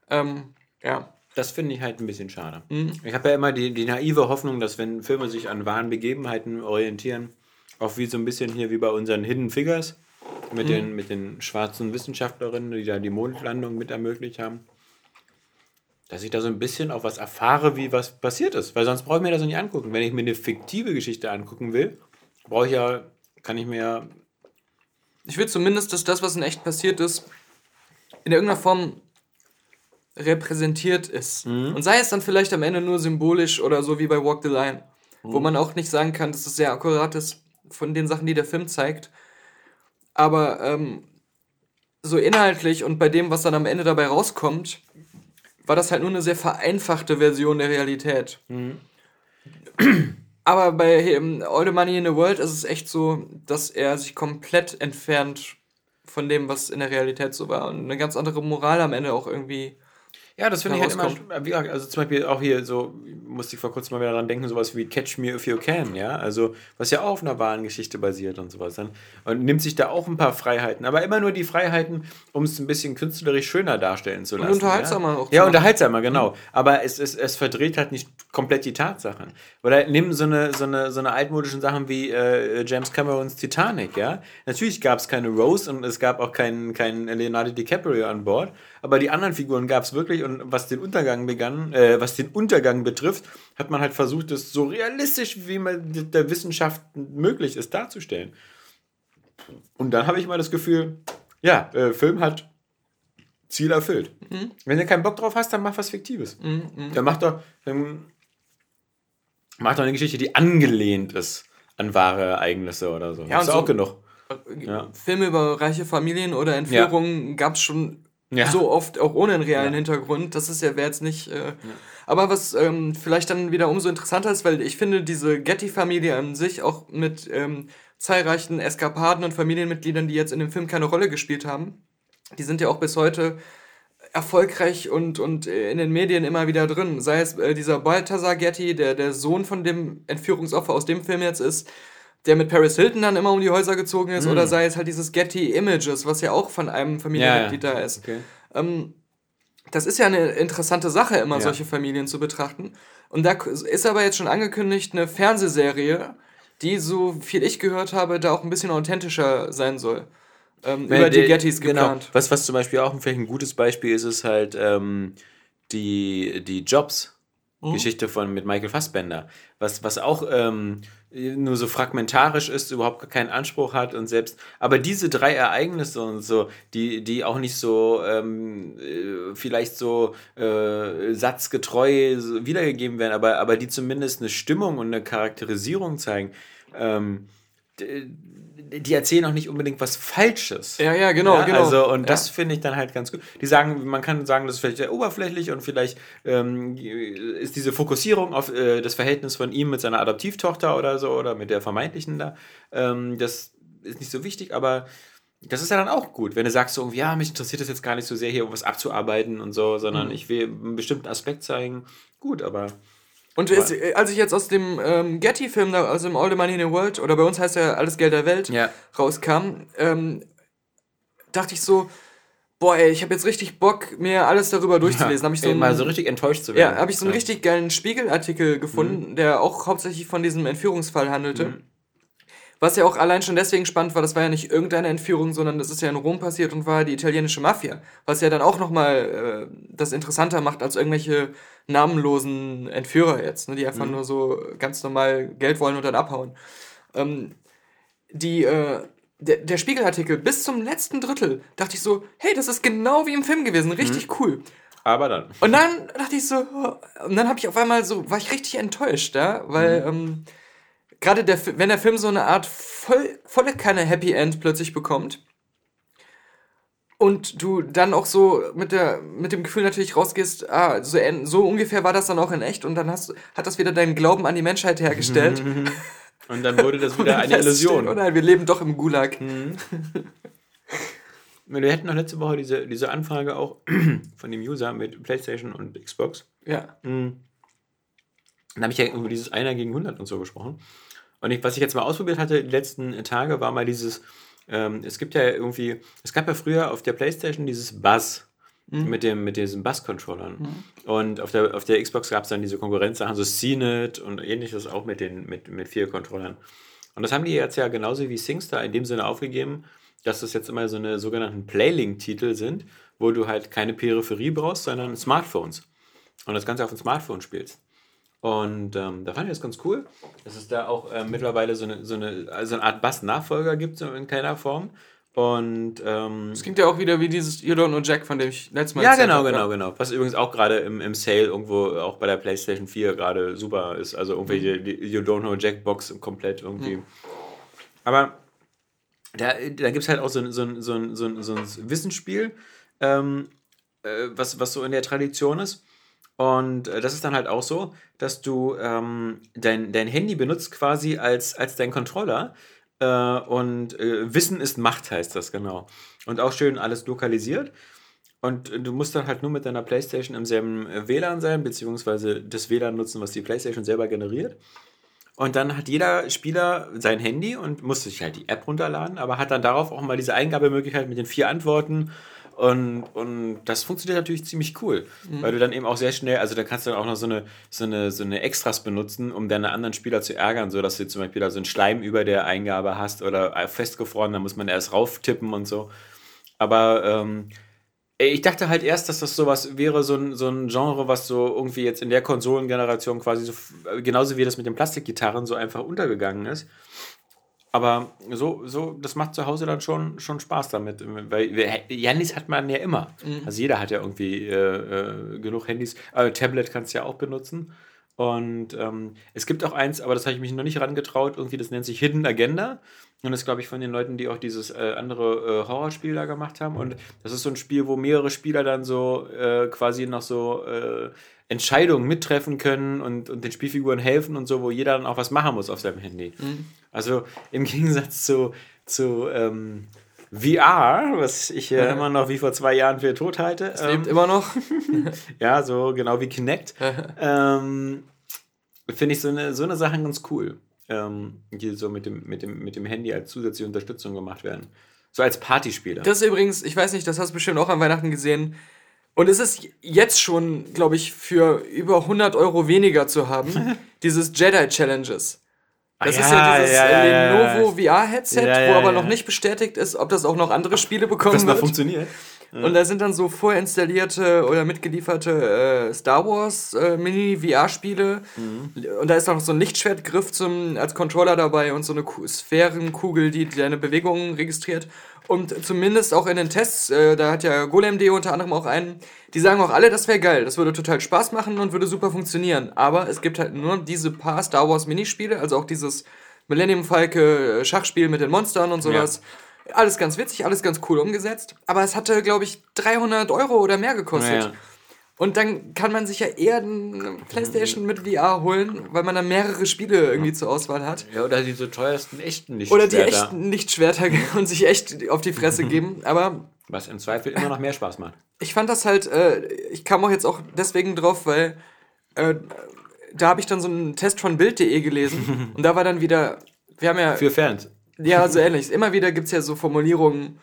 Ähm, ja. Das finde ich halt ein bisschen schade. Mhm. Ich habe ja immer die, die naive Hoffnung, dass wenn Filme sich an wahren Begebenheiten orientieren, auch wie so ein bisschen hier wie bei unseren Hidden Figures mit, Mhm. den, mit den schwarzen Wissenschaftlerinnen, die da die Mondlandung mit ermöglicht haben, dass ich da so ein bisschen auch was erfahre, wie was passiert ist. Weil sonst brauche ich mir das nicht angucken. Wenn ich mir eine fiktive Geschichte angucken will, brauche ich ja, kann ich mir ja Ich will zumindest, dass das, was in echt passiert ist, in irgendeiner Form repräsentiert ist. Und sei es dann vielleicht am Ende nur symbolisch oder so wie bei Walk the Line, wo man auch nicht sagen kann, dass es sehr akkurat ist von den Sachen, die der Film zeigt. Aber ähm, so inhaltlich und bei dem, was dann am Ende dabei rauskommt, war das halt nur eine sehr vereinfachte Version der Realität. Aber bei All the Money in the World ist es echt so, dass er sich komplett entfernt von dem, was in der Realität so war. Und eine ganz andere Moral am Ende auch irgendwie. Ja, das finde ich halt immer, wie gesagt, also zum Beispiel auch hier so, musste ich vor kurzem mal wieder daran denken, sowas wie Catch Me If You Can, ja, also was ja auch auf einer wahren Geschichte basiert und sowas dann und nimmt sich da auch ein paar Freiheiten, aber immer nur die Freiheiten, um es ein bisschen künstlerisch schöner darstellen zu lassen. unterhaltsamer ja? auch Ja, unterhaltsamer, genau, aber es, es, es verdreht halt nicht komplett die Tatsachen. Oder nimm so eine, so eine, so eine altmodischen Sachen wie äh, James Camerons Titanic, ja, natürlich gab es keine Rose und es gab auch keinen keinen Leonardo DiCaprio an Bord, aber die anderen Figuren gab es wirklich und was den Untergang begann, äh, was den Untergang betrifft, hat man halt versucht, es so realistisch wie man der Wissenschaft möglich ist darzustellen. Und dann habe ich mal das Gefühl, ja, äh, Film hat Ziel erfüllt. Wenn du keinen Bock drauf hast, dann mach was Fiktives. Dann mach doch, dann mach doch eine Geschichte, die angelehnt ist an wahre Ereignisse oder so. Ja, ist und auch so- genug. Ja. Filme über reiche Familien oder Entführungen gab es schon Ja. so oft, auch ohne einen realen Ja. Hintergrund. Das ist ja, wäre jetzt nicht. Äh, Aber was ähm, vielleicht dann wieder umso interessanter ist, weil ich finde, diese Getty-Familie an sich auch mit ähm, zahlreichen Eskapaden und Familienmitgliedern, die jetzt in dem Film keine Rolle gespielt haben, die sind ja auch bis heute erfolgreich und, und in den Medien immer wieder drin. Sei es äh, dieser Balthasar Getty, der der Sohn von dem Entführungsopfer aus dem Film jetzt ist, der mit Paris Hilton dann immer um die Häuser gezogen ist, Mhm. oder sei es halt dieses Getty Images, was ja auch von einem Familienmitglied da ist. Okay. Ähm, das ist ja eine interessante Sache, immer Ja. solche Familien zu betrachten. Und da ist aber jetzt schon angekündigt eine Fernsehserie, die, so viel ich gehört habe, da auch ein bisschen authentischer sein soll. Ähm, über die Äh, Gettys genau. geplant. Was, was zum Beispiel auch vielleicht ein gutes Beispiel ist, ist halt ähm, die, die Jobs. Mhm. Geschichte von mit Michael Fassbender, was, was auch ähm, nur so fragmentarisch ist, überhaupt keinen Anspruch hat und selbst, aber diese drei Ereignisse und so, die, die auch nicht so ähm, äh, vielleicht so äh, satzgetreu wiedergegeben werden, aber, aber die zumindest eine Stimmung und eine Charakterisierung zeigen, ähm, die erzählen auch nicht unbedingt was Falsches. Ja, ja, genau, Ja, genau. Also, und Ja. das finde ich dann halt ganz gut. Die sagen, man kann sagen, das ist vielleicht sehr oberflächlich und vielleicht ähm, ist diese Fokussierung auf äh, das Verhältnis von ihm mit seiner Adoptivtochter oder so oder mit der vermeintlichen da, ähm, das ist nicht so wichtig, aber das ist ja dann auch gut, wenn du sagst so, irgendwie, ja, mich interessiert das jetzt gar nicht so sehr, hier was abzuarbeiten und so, sondern Mhm. ich will einen bestimmten Aspekt zeigen. Gut, aber Und es, als ich jetzt aus dem ähm, Getty-Film, aus dem All the Money in the World, oder bei uns heißt ja Alles Geld der Welt, Ja. rauskam, ähm, dachte ich so, boah, ey, ich habe jetzt richtig Bock, mir alles darüber durchzulesen. Habe ich so Ey, ein- mal so richtig enttäuscht zu werden. Ja, habe ich so einen Ja. richtig geilen Spiegelartikel gefunden, der auch hauptsächlich von diesem Entführungsfall handelte. Mhm. Was ja auch allein schon deswegen spannend war, das war ja nicht irgendeine Entführung, sondern das ist ja in Rom passiert und war die italienische Mafia. Was ja dann auch nochmal äh, das interessanter macht als irgendwelche namenlosen Entführer jetzt, ne, die einfach Mhm. nur so ganz normal Geld wollen und dann abhauen. Ähm, die, äh, der, der Spiegelartikel bis zum letzten Drittel dachte ich so, hey, das ist genau wie im Film gewesen, richtig Mhm. cool. Aber dann. Und dann dachte ich so, oh, und dann habe ich auf einmal so, war ich richtig enttäuscht, ja, weil ähm, gerade der, wenn der Film so eine Art voll, volle Kanne Happy End plötzlich bekommt und du dann auch so mit der mit dem Gefühl natürlich rausgehst, ah, so, so ungefähr war das dann auch in echt und dann hast, hat das wieder deinen Glauben an die Menschheit hergestellt. *laughs* Und dann wurde das wieder eine *laughs* Illusion. Oh nein, wir leben doch im Gulag. *laughs* Wir hatten noch letzte Woche diese, diese Anfrage auch *clears throat* von dem User mit PlayStation und Xbox. Ja. Dann habe ich ja über dieses Einer gegen 100 und so gesprochen. Und ich, was ich jetzt mal ausprobiert hatte die letzten Tage, war mal dieses, ähm, es gibt ja irgendwie, es gab ja früher auf der Playstation dieses Buzz mit, dem, mit diesen Buzz-Controllern. Und auf der, auf der Xbox gab es dann diese Konkurrenzsachen, so CNET und ähnliches auch mit den mit, mit vier Controllern. Und das haben die jetzt ja genauso wie SingStar in dem Sinne aufgegeben, dass das jetzt immer so eine sogenannten Playlink-Titel sind, wo du halt keine Peripherie brauchst, sondern Smartphones. Und das Ganze auf dem Smartphone spielst. Und ähm, da fand ich das ganz cool, dass es da auch äh, mittlerweile so eine, so eine, also eine Art Bass-Nachfolger gibt, so in keiner Form. Und ähm, Das klingt ja auch wieder wie dieses You Don't Know Jack, von dem ich letztes Mal ja, genau, hab, genau, genau. Was übrigens auch gerade im, im Sale irgendwo auch bei der PlayStation 4 gerade super ist. Also irgendwelche Mhm. You Don't Know Jackbox komplett irgendwie. Aber da, da gibt es halt auch so, ein- so, ein- so, ein- so, ein- so ein Wissensspiel, ähm, äh, was, was so in der Tradition ist. Und äh, das ist dann halt auch so, dass du ähm, dein, dein Handy benutzt quasi als, als dein Controller. Äh, und äh, Wissen ist Macht heißt das, genau. Und auch schön alles lokalisiert. Und äh, du musst dann halt nur mit deiner Playstation im selben äh, WLAN sein, beziehungsweise das WLAN nutzen, was die Playstation selber generiert. Und dann hat jeder Spieler sein Handy und muss sich halt die App runterladen, aber hat dann darauf auch mal diese Eingabemöglichkeit mit den vier Antworten. Und, und das funktioniert natürlich ziemlich cool, weil du dann eben auch sehr schnell, also da kannst du dann auch noch so eine, so eine, so eine Extras benutzen, um deine anderen Spieler zu ärgern, so dass du zum Beispiel da so einen Schleim über der Eingabe hast oder äh, festgefroren, da muss man erst rauftippen und so. Aber ähm, ich dachte halt erst, dass das sowas wäre, so ein, so ein Genre, was so irgendwie jetzt in der Konsolengeneration quasi so, f- genauso wie das mit den Plastikgitarren so einfach untergegangen ist. Aber so, so, das macht zu Hause dann schon, schon Spaß damit. Weil Handys hat man ja immer. Also jeder hat ja irgendwie äh, äh, genug Handys. Äh, Tablet kannst du ja auch benutzen. Und ähm, es gibt auch eins, aber das habe ich mich noch nicht rangetraut, irgendwie, das nennt sich Hidden Agenda. Und das glaube ich von den Leuten, die auch dieses äh, andere äh, Horrorspiel da gemacht haben. Und das ist so ein Spiel, wo mehrere Spieler dann so äh, quasi noch so äh, Entscheidungen mittreffen können und, und den Spielfiguren helfen und so, wo jeder dann auch was machen muss auf seinem Handy. Also im *laughs* Gegensatz zu, zu ähm, VR, was ich äh, immer noch wie vor zwei Jahren für tot halte. Es lebt immer noch. *laughs* Ja, so genau wie Kinect. ähm, Finde ich so eine, so eine Sache ganz cool. Ähm, die so mit dem, mit, dem, mit dem Handy als zusätzliche Unterstützung gemacht werden. So als Partyspieler. Das ist übrigens, ich weiß nicht, das hast du bestimmt auch an Weihnachten gesehen. Und es ist jetzt schon, glaube ich, für über 100 Euro weniger zu haben, *laughs* dieses Jedi Challenges. Das Ah, ist ja, ja dieses ja, ja, äh. Lenovo VR-Headset, wo aber noch nicht bestätigt ist, ob das auch noch andere Spiele bekommen das mal wird. funktioniert. Und da sind dann so vorinstallierte oder mitgelieferte äh, Star Wars äh, Mini-VR-Spiele. Mhm. Und da ist auch noch so ein Lichtschwertgriff zum, als Controller dabei und so eine Ku- Sphärenkugel, die deine Bewegungen registriert. Und zumindest auch in den Tests, äh, da hat ja GolemD unter anderem auch einen, die sagen auch alle, das wäre geil, das würde total Spaß machen und würde super funktionieren. Aber es gibt halt nur diese paar Star Wars Minispiele, also auch dieses Millennium Falke äh, Schachspiel mit den Monstern und sowas. Alles ganz witzig, alles ganz cool umgesetzt. Aber es hatte, glaube ich, 300 Euro oder mehr gekostet. Ja. Und dann kann man sich ja eher eine Playstation mit VR holen, weil man dann mehrere Spiele irgendwie zur Auswahl hat. Ja, oder diese teuersten echten nicht Oder die echten Lichtschwerter und sich echt auf die Fresse geben. *laughs* Aber Was im Zweifel immer noch mehr Spaß macht. ich fand das halt, äh, ich kam auch jetzt auch deswegen drauf, weil äh, da habe ich dann so einen Test von Bild.de gelesen *laughs* und da war dann wieder, wir haben ja, Für Fans. Ja, so ähnlich. Immer wieder gibt es ja so Formulierungen,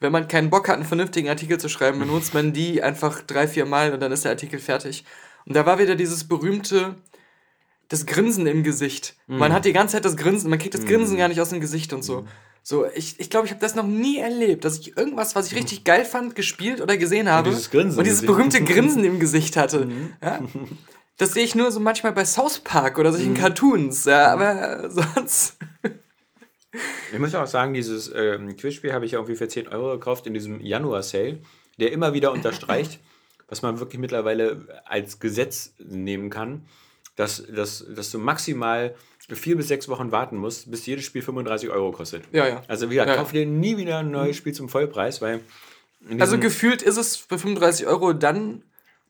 wenn man keinen Bock hat, einen vernünftigen Artikel zu schreiben, benutzt man die einfach drei, vier Mal und dann ist der Artikel fertig. Und da war wieder dieses berühmte, das Grinsen im Gesicht. Man hat die ganze Zeit das Grinsen, man kriegt das Grinsen gar nicht aus dem Gesicht und so. So, ich ich, glaube, ich habe das noch nie erlebt, dass ich irgendwas, was ich richtig geil fand, gespielt oder gesehen habe. dieses Grinsen und dieses berühmte Grinsen im Gesicht hatte. Ja? Das sehe ich nur so manchmal bei South Park oder solchen Cartoons, ja, aber sonst. Ich muss auch sagen, dieses ähm, Quizspiel habe ich ja irgendwie für 10 Euro gekauft in diesem Januar-Sale, der immer wieder unterstreicht, *laughs* was man wirklich mittlerweile als Gesetz nehmen kann, dass, dass, dass du maximal vier bis sechs Wochen warten musst, bis jedes Spiel 35 Euro kostet. Ja, ja. Also wie gesagt, Ja, kauf dir nie wieder ein neues Spiel zum Vollpreis, weil Also gefühlt ist es für 35 Euro dann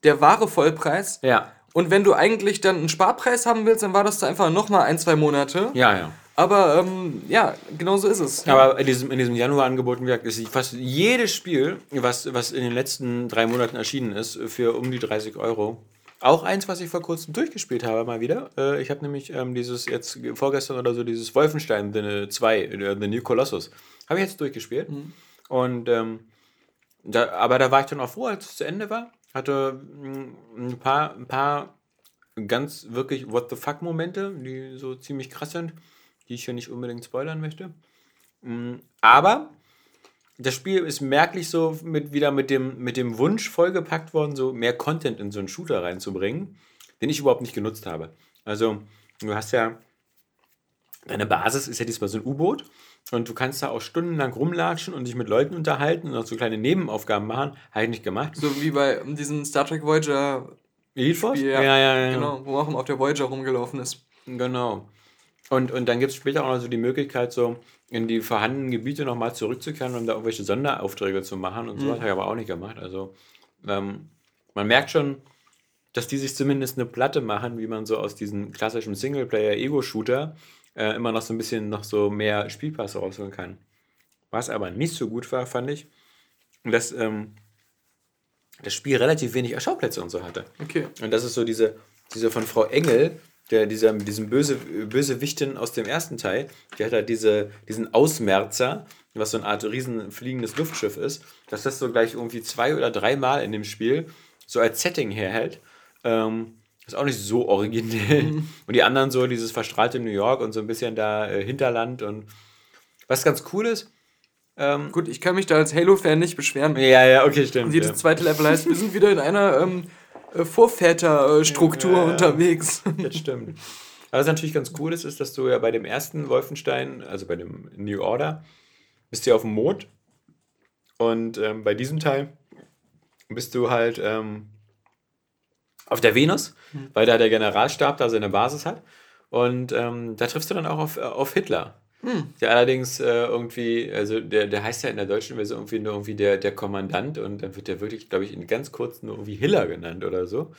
der wahre Vollpreis. ja, Und wenn du eigentlich dann einen Sparpreis haben willst, dann war das da einfach nochmal ein, zwei Monate. ja, ja. Aber ähm, ja, genau so ist es. Aber in diesem, in diesem Januar-Angebot, wie gesagt, ist fast jedes Spiel, was, was in den letzten drei Monaten erschienen ist, für um die 30 Euro. Auch eins, was ich vor kurzem durchgespielt habe, mal wieder. Äh, ich habe nämlich ähm, dieses, jetzt vorgestern oder so, dieses Wolfenstein The 2, äh, The New Colossus, habe ich jetzt durchgespielt. Und, ähm, da, aber da war ich dann auch froh, als es zu Ende war. Hatte mh, ein paar, ein paar ganz wirklich What the fuck-Momente, die so ziemlich krass sind, die ich hier nicht unbedingt spoilern möchte. Mm, Aber das Spiel ist merklich so mit, wieder mit dem, mit dem Wunsch vollgepackt worden, so mehr Content in so einen Shooter reinzubringen, den ich überhaupt nicht genutzt habe. Also, du hast ja, deine Basis ist ja diesmal so ein U-Boot und du kannst da auch stundenlang rumlatschen und dich mit Leuten unterhalten und auch so kleine Nebenaufgaben machen. Habe ich nicht gemacht. So wie bei diesem Star Trek Voyager Elite Force? Spiel, ja, ja, ja. Genau, wo auch auf der Voyager rumgelaufen ist. Genau. Und, und dann gibt es später auch noch so die Möglichkeit, so in die vorhandenen Gebiete nochmal zurückzukehren, um da irgendwelche Sonderaufträge zu machen und sowas habe ich aber auch nicht gemacht. Also ähm, man merkt schon, dass die sich zumindest eine Platte machen, wie man so aus diesem klassischen Singleplayer-Ego-Shooter äh, immer noch so ein bisschen noch so mehr Spielpass rausholen kann. Was aber nicht so gut war, fand ich, dass ähm, das Spiel relativ wenig Schauplätze und so hatte. Okay. Und das ist so diese, diese von Frau Engel, der, dieser, diesem böse, Wichtin aus dem ersten Teil, die hat halt diese, diesen Ausmerzer, was so eine Art riesen fliegendes Luftschiff ist, dass das so gleich irgendwie zwei oder dreimal in dem Spiel so als Setting herhält. Ähm, ist auch nicht so originell. Und die anderen so dieses verstrahlte New York und so ein bisschen da äh, Hinterland und was ganz cool ist. Ähm, Gut, ich kann mich da als Halo-Fan nicht beschweren. ja, ja, okay, stimmt. Und jedes ja. zweite Level heißt, wir sind wieder in einer ähm, äh, Vorväterstruktur Ja, unterwegs. *laughs* Das stimmt. Aber was natürlich ganz cool ist, ist, dass du ja bei dem ersten Wolfenstein, also bei dem New Order, bist du ja auf dem Mond. Und ähm, bei diesem Teil bist du halt ähm, auf der Venus, weil da der Generalstab da seine Basis hat. Und ähm, da triffst du dann auch auf, äh, auf Hitler. Der allerdings äh, irgendwie, also der, der heißt ja in der deutschen Version irgendwie nur irgendwie der, der Kommandant und dann wird der wirklich, glaube ich, in ganz kurz nur irgendwie Hiller genannt oder so.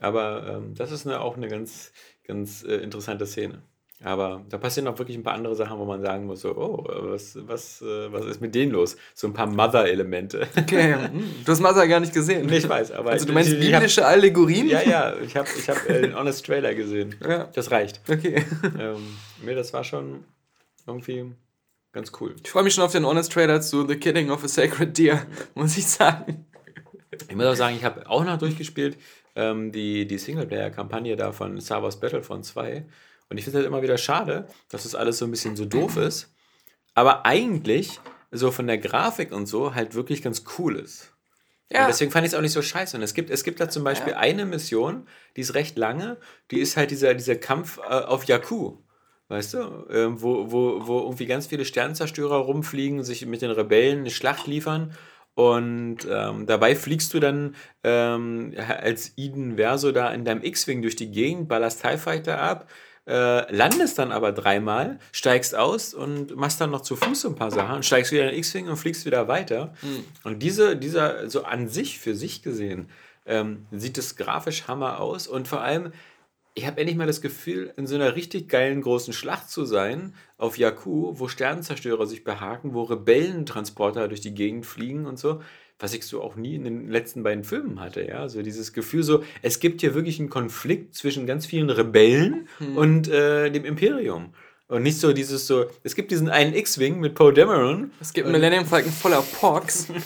Aber ähm, das ist eine, auch eine ganz, ganz äh, interessante Szene. Aber da passieren auch wirklich ein paar andere Sachen, wo man sagen muss, so, oh, was, was, äh, was ist mit denen los? So ein paar Mother-Elemente. Okay, hm, du hast Mother gar nicht gesehen. Ich weiß, aber... Also du meinst ich, ich biblische Allegorien? Hab, ja, ja, ich habe ich hab, äh, den Honest Trailer gesehen. Ja. Das reicht. Okay. Ähm, nee, das war schon irgendwie ganz cool. Ich freue mich schon auf den Honest Trailer zu The Killing of a Sacred Deer, *laughs* muss ich sagen. Ich muss auch sagen, ich habe auch noch durchgespielt ähm, die, die Singleplayer-Kampagne da von Star Wars Battlefront 2. Und ich finde es halt immer wieder schade, dass das alles so ein bisschen so doof ist. Aber eigentlich, so von der Grafik und so, halt wirklich ganz cool ist. Ja. Und deswegen fand ich es auch nicht so scheiße. Und es gibt, es gibt da zum Beispiel Ja. eine Mission, die ist recht lange, die ist halt dieser, dieser Kampf äh, auf Jakku. Weißt du? Ähm, wo, wo, wo irgendwie ganz viele Sternzerstörer rumfliegen, sich mit den Rebellen eine Schlacht liefern. Und ähm, dabei fliegst du dann ähm, als Eden Verso da in deinem X-Wing durch die Gegend, ballerst TIE Fighter ab, äh, landest dann aber dreimal, steigst aus und machst dann noch zu Fuß so ein paar Sachen, steigst wieder in den X-Wing und fliegst wieder weiter. Und diese, dieser, so an sich, für sich gesehen, ähm, sieht es grafisch Hammer aus und vor allem, ich habe endlich mal das Gefühl, in so einer richtig geilen großen Schlacht zu sein, auf Jakku, wo Sternenzerstörer sich behaken, wo Rebellentransporter durch die Gegend fliegen und so, was ich so auch nie in den letzten beiden Filmen hatte, ja, so dieses Gefühl so, es gibt hier wirklich einen Konflikt zwischen ganz vielen Rebellen und äh, dem Imperium. Und nicht so dieses so, es gibt diesen einen X-Wing mit Poe Dameron. Es gibt einen Millennium Falcon voller Porks. *laughs*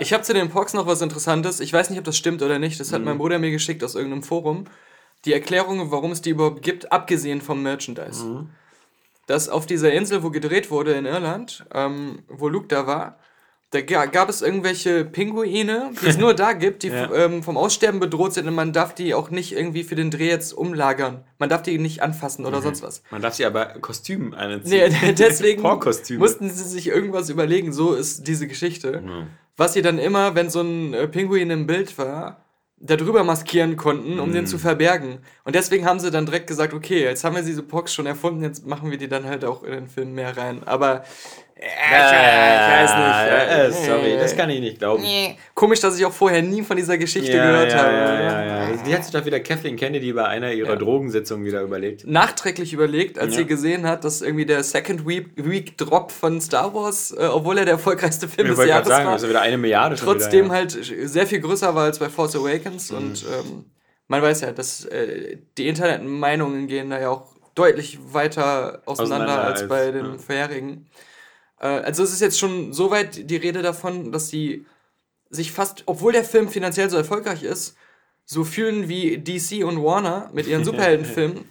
Ich habe zu den Porks noch was Interessantes. Ich weiß nicht, ob das stimmt oder nicht. Das hat mein Bruder mir geschickt aus irgendeinem Forum. Die Erklärung, warum es die überhaupt gibt, abgesehen vom Merchandise. Dass auf dieser Insel, wo gedreht wurde in Irland, ähm, wo Luke da war, da ga- gab es irgendwelche Pinguine, die es *laughs* nur da gibt, die Ja. ähm, vom Aussterben bedroht sind und man darf die auch nicht irgendwie für den Dreh jetzt umlagern. Man darf die nicht anfassen oder sonst was. Man darf sie aber Kostüm anziehen. Nee, *laughs* deswegen *laughs* mussten sie sich irgendwas überlegen, so ist diese Geschichte. Was sie dann immer, wenn so ein äh, Pinguin im Bild war, darüber maskieren konnten, um Mhm. den zu verbergen. Und deswegen haben sie dann direkt gesagt, okay, jetzt haben wir diese Pox schon erfunden, jetzt machen wir die dann halt auch in den Film mehr rein. Aber äh, ich, weiß nicht. Äh, äh, sorry, das kann ich nicht glauben. Komisch, dass ich auch vorher nie von dieser Geschichte Ja, gehört ja, habe. ja, ja, ja. Also Die hat sich doch wieder Kathleen Kennedy bei einer ihrer Ja. Drogensitzungen wieder überlegt. nachträglich überlegt, als Ja. sie gesehen hat, dass irgendwie der Second Week, Week Drop von Star Wars, äh, obwohl er der erfolgreichste Film Ich des Jahres sagen, war, ist wieder eine Milliarde trotzdem wieder, ja. halt sehr viel größer war als bei Force Awakens Mhm. und ähm, man weiß ja, dass äh, die Internetmeinungen gehen da ja auch deutlich weiter auseinander, Auseinander als, als- bei den ja. Äh, also es ist jetzt schon so weit die Rede davon, dass sie sich fast, obwohl der Film finanziell so erfolgreich ist, so fühlen wie DC und Warner mit ihren *laughs* Superheldenfilmen.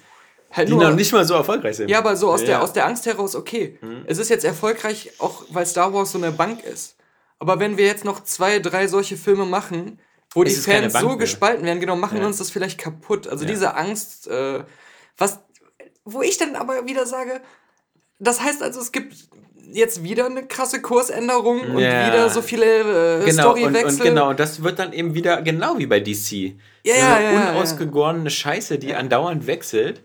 Halt Die noch nicht mal so erfolgreich sind. ja, aber so aus, der, Ja. Mhm. aus der Angst heraus, okay, es ist jetzt erfolgreich, auch weil Star Wars so eine Bank ist. Aber wenn wir jetzt noch zwei, drei solche Filme machen, wo die Es keine Fans so gespalten werden, genau, machen Ja. uns das vielleicht kaputt. Also Ja. diese Angst, äh, was, wo ich dann aber wieder sage, das heißt also, es gibt jetzt wieder eine krasse Kursänderung und Ja. wieder so viele äh, Genau, und, Storywechsel. und genau, und das wird dann eben wieder genau wie bei DC. Ja, so ja, eine ja, ja. unausgegorene Scheiße, die andauernd wechselt,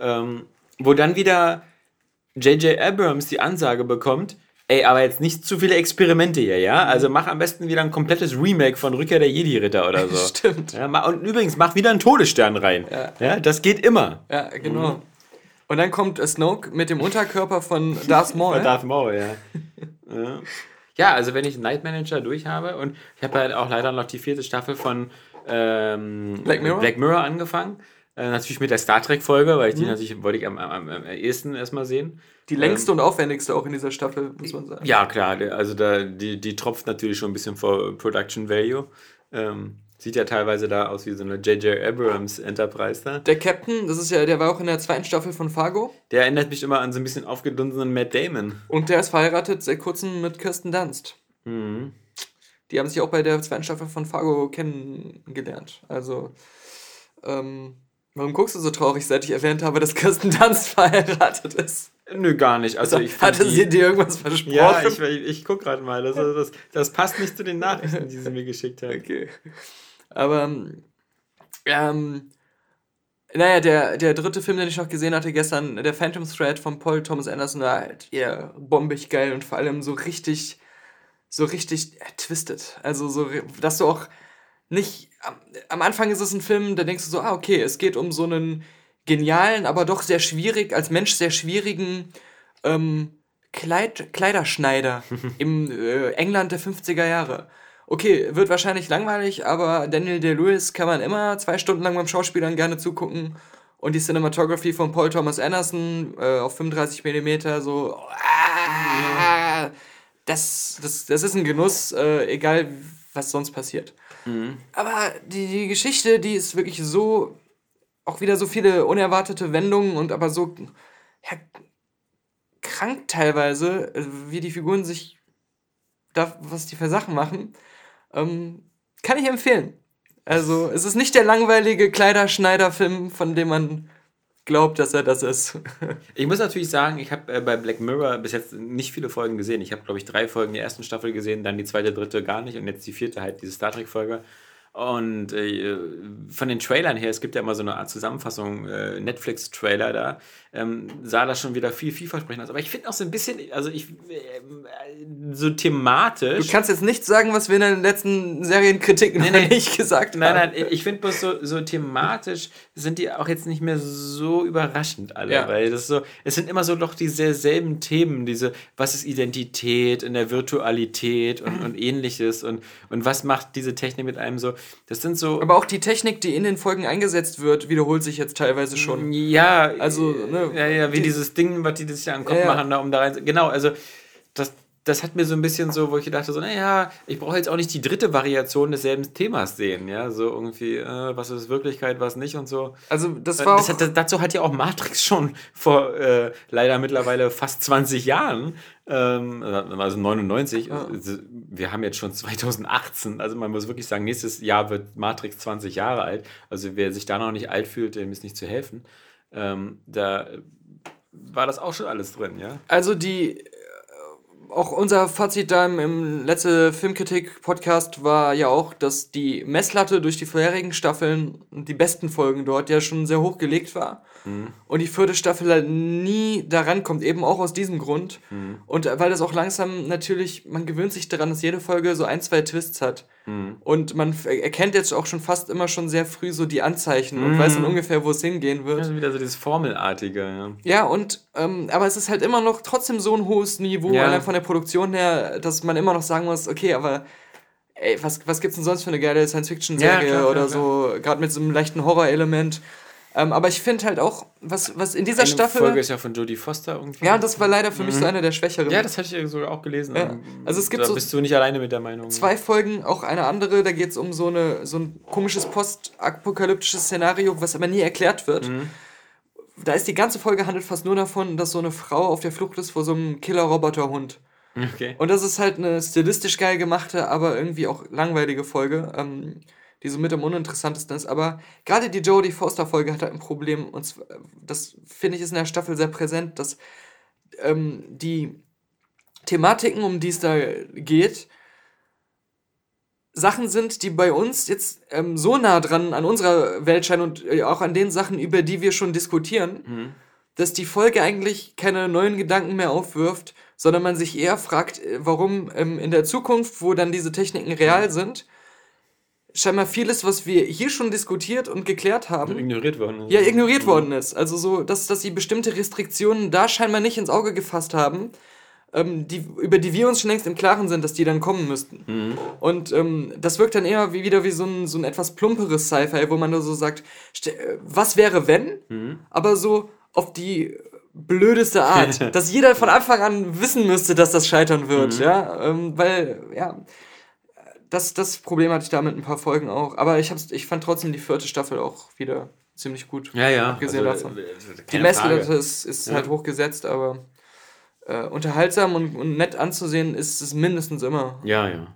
ähm, wo dann wieder J.J. Abrams die Ansage bekommt, ey, aber jetzt nicht zu viele Experimente hier, ja? Mhm. Also mach am besten wieder ein komplettes Remake von Rückkehr der Jedi-Ritter oder *laughs* so. Stimmt. Ja, und übrigens, mach wieder einen Todesstern rein. Ja. Ja, das geht immer. Ja, genau. Und dann kommt Snoke mit dem Unterkörper von Darth *laughs* Maul. Darth Maul, ja. *laughs* ja. Ja, also wenn ich Night Manager durch habe und ich habe halt auch leider noch die vierte Staffel von ähm, Black Mirror? angefangen. Äh, natürlich mit der Star Trek-Folge, weil ich die Mhm. natürlich wollte ich am, am, am, ehesten erstmal sehen. Die längste und aufwendigste auch in dieser Staffel, muss man sagen. Ja, klar, also da, die, die tropft natürlich schon ein bisschen vor Production Value. Ähm, sieht ja teilweise da aus wie so eine J.J. Abrams Enterprise da. Der Captain, das ist ja, der war auch in der zweiten Staffel von Fargo Der erinnert mich immer an so ein bisschen aufgedunsenen Matt Damon. und der ist verheiratet seit kurzem mit Kirsten Dunst. Mhm. Die haben sich auch bei der zweiten Staffel von Fargo kennengelernt. Also, ähm, warum guckst du so traurig, seit ich erwähnt habe, dass Kirsten Dunst *laughs* verheiratet ist? Nö, gar nicht. Also ich fand Hatte die- sie dir irgendwas versprochen? Ja, ich, ich, ich guck gerade mal. Das, das, das passt nicht zu den Nachrichten, die sie mir geschickt hat. Okay. Aber, ähm, naja, der, der dritte Film, den ich noch gesehen hatte gestern, der Phantom Thread von Paul Thomas Anderson, war halt ja, bombig geil und vor allem so richtig, so richtig äh, twisted. Also so, dass du auch nicht, am, am Anfang ist es ein Film, da denkst du so, ah, okay, es geht um so einen genialen, aber doch sehr schwierig, als Mensch sehr schwierigen ähm, Kleid, Kleiderschneider *laughs* im äh, England der 50er Jahre. Okay, wird wahrscheinlich langweilig, aber Daniel Day-Lewis kann man immer zwei Stunden lang beim Schauspielern gerne zugucken. Und die Cinematography von Paul Thomas Anderson äh, auf 35 mm, so. Ah, das, das, das ist ein Genuss, äh, egal was sonst passiert. Aber die, die Geschichte, die ist wirklich so. Auch wieder so viele unerwartete Wendungen und aber so. Ja, krank teilweise, äh, wie die Figuren sich. Da, was die für Sachen machen. Ähm, kann ich empfehlen. Also, es ist nicht der langweilige Kleiderschneider-Film, von dem man glaubt, dass er das ist. *laughs* Ich muss natürlich sagen, ich habe äh, bei Black Mirror bis jetzt nicht viele Folgen gesehen. Ich habe, glaube ich, drei Folgen der ersten Staffel gesehen, dann die zweite, dritte gar nicht und jetzt die vierte halt, diese Star Trek-Folge. Und äh, von den Trailern her, es gibt ja immer so eine Art Zusammenfassung, äh, Netflix-Trailer da, ähm, sah das schon wieder viel vielversprechend aus. Aber ich finde auch so ein bisschen, also ich, ähm, äh, so thematisch. Du kannst jetzt nicht sagen, was wir in den letzten Serienkritiken nee, nee. nicht gesagt nein, haben. Nein, nein, ich finde bloß so, so thematisch sind die auch jetzt nicht mehr so überraschend alle, ja. weil das so, es sind immer so doch dieselben Themen, diese, was ist Identität in der Virtualität und, und ähnliches und, und was macht diese Technik mit einem so, das sind so. Aber auch die Technik, die in den Folgen eingesetzt wird, wiederholt sich jetzt teilweise schon. Ja, also, ne, ja, ja, wie die, dieses Ding, was die sich ja an den Kopf ja, machen, da, um da rein. Genau, also das, das hat mir so ein bisschen so, wo ich dachte, so, naja, ich brauche jetzt auch nicht die dritte Variation desselben Themas sehen, ja, so irgendwie, äh, was ist Wirklichkeit, was nicht und so. Also das war das hat, dazu hat ja auch Matrix schon vor äh, leider mittlerweile fast 20 Jahren, ähm, also 99, ja. Also wir haben jetzt schon 2018, also man muss wirklich sagen, nächstes Jahr wird Matrix 20 Jahre alt, also wer sich da noch nicht alt fühlt, dem ist nicht zu helfen. Ähm, da war das auch schon alles drin, ja? Also die auch unser Fazit da im, im letzte Filmkritik-Podcast war ja auch, dass die Messlatte durch die vorherigen Staffeln und die besten Folgen dort ja schon sehr hoch gelegt war. Mhm. Und die vierte Staffel halt nie daran kommt, eben auch aus diesem Grund. Mhm. Und weil das auch langsam natürlich, man gewöhnt sich daran, dass jede Folge so ein, zwei Twists hat. Mhm. Und man erkennt jetzt auch schon fast immer schon sehr früh so die Anzeichen und weiß dann mhm. ungefähr, wo es hingehen wird. Ja, wieder so dieses Formelartige, ja. Ja, und, ähm, aber es ist halt immer noch trotzdem so ein hohes Niveau, ja. allein von der Produktion her, dass man immer noch sagen muss, okay, aber ey, was, was gibt's denn sonst für eine geile Science-Fiction-Serie ja, oder so, gerade mit so einem leichten Horrorelement. Ähm, aber ich finde halt auch, was, was in dieser eine Staffel. Folge ist ja von Jodie Foster irgendwie. Ja, das war leider für mich so mhm. eine der schwächeren. Ja, das hatte ich sogar auch gelesen. Ja. Also es gibt da so bist du nicht alleine mit der Meinung. Zwei Folgen, auch eine andere, da geht es um so, eine, so ein komisches postapokalyptisches Szenario, was aber nie erklärt wird. Mhm. Da ist die ganze Folge handelt fast nur davon, dass so eine Frau auf der Flucht ist vor so einem Killer-Roboter-Hund. Okay. Und das ist halt eine stilistisch geil gemachte, aber irgendwie auch langweilige Folge. Ähm, die so mit am uninteressantesten ist. Aber gerade die Jodie Foster-Folge hat halt ein Problem. Und zwar, das finde ich ist in der Staffel sehr präsent, dass ähm, die Thematiken, um die es da geht, Sachen sind, die bei uns jetzt ähm, so nah dran an unserer Welt scheinen und äh, auch an den Sachen, über die wir schon diskutieren, mhm. dass die Folge eigentlich keine neuen Gedanken mehr aufwirft, sondern man sich eher fragt, äh, warum ähm, in der Zukunft, wo dann diese Techniken real sind, scheinbar vieles, was wir hier schon diskutiert und geklärt haben, ignoriert worden ist. Ja, ignoriert mhm. worden ist. Also so, dass, dass sie bestimmte Restriktionen da scheinbar nicht ins Auge gefasst haben, ähm, die, über die wir uns schon längst im Klaren sind, dass die dann kommen müssten. Mhm. Und ähm, das wirkt dann eher wie, wieder wie so ein, so ein etwas plumperes Sci-Fi, wo man nur so sagt, was wäre wenn? Mhm. Aber so auf die blödeste Art, *laughs* dass jeder von Anfang an wissen müsste, dass das scheitern wird, mhm. ja, ähm, weil, ja, das, das Problem hatte ich da mit ein paar Folgen auch. Aber ich, hab's, ich fand trotzdem die vierte Staffel auch wieder ziemlich gut. Ja, ja. Abgesehen also, davon. Äh, die Messlatte ist, ist ja. halt hochgesetzt, aber äh, unterhaltsam und, und nett anzusehen ist es mindestens immer. Ja, ja.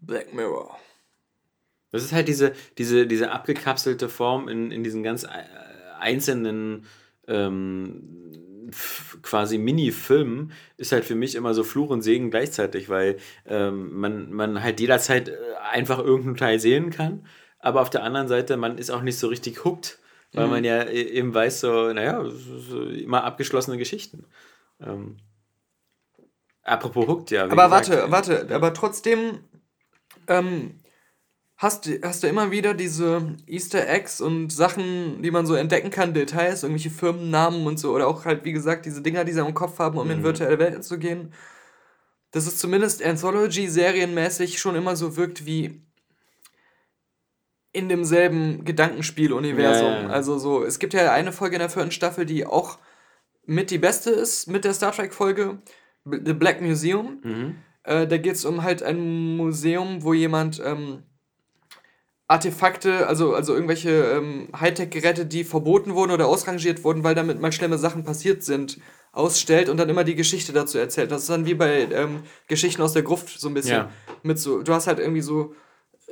Black Mirror. Das ist halt diese, diese, diese abgekapselte Form in, in diesen ganz äh, einzelnen ähm, quasi Mini-Film ist halt für mich immer so Fluch und Segen gleichzeitig, weil ähm, man, man halt jederzeit äh, einfach irgendeinen Teil sehen kann, aber auf der anderen Seite, man ist auch nicht so richtig hooked, weil mhm. man ja e-, eben weiß, so, naja, so immer abgeschlossene Geschichten. Ähm, apropos hooked, ja. Aber gesagt, warte, warte, aber trotzdem ähm, hast, du- hast du immer wieder diese Easter Eggs und Sachen, die man so entdecken kann, Details, irgendwelche Firmennamen und so, oder auch halt, wie gesagt, diese Dinger, die sie im Kopf haben, um in virtuelle Welten zu gehen. Dass es zumindest Anthology-serienmäßig schon immer so wirkt wie in demselben Gedankenspiel-Universum. Ja. Also so, es gibt ja eine Folge in der vierten Staffel, die auch mit die beste ist, mit der Star Trek-Folge, The Black Museum. Mhm. Äh, da geht es um halt ein Museum, wo jemand ähm, Artefakte, also, also irgendwelche ähm, Hightech-Geräte, die verboten wurden oder ausrangiert wurden, weil damit mal schlimme Sachen passiert sind, ausstellt und dann immer die Geschichte dazu erzählt. Das ist dann wie bei ähm, Geschichten aus der Gruft so ein bisschen. Ja. Mit so, du hast halt irgendwie so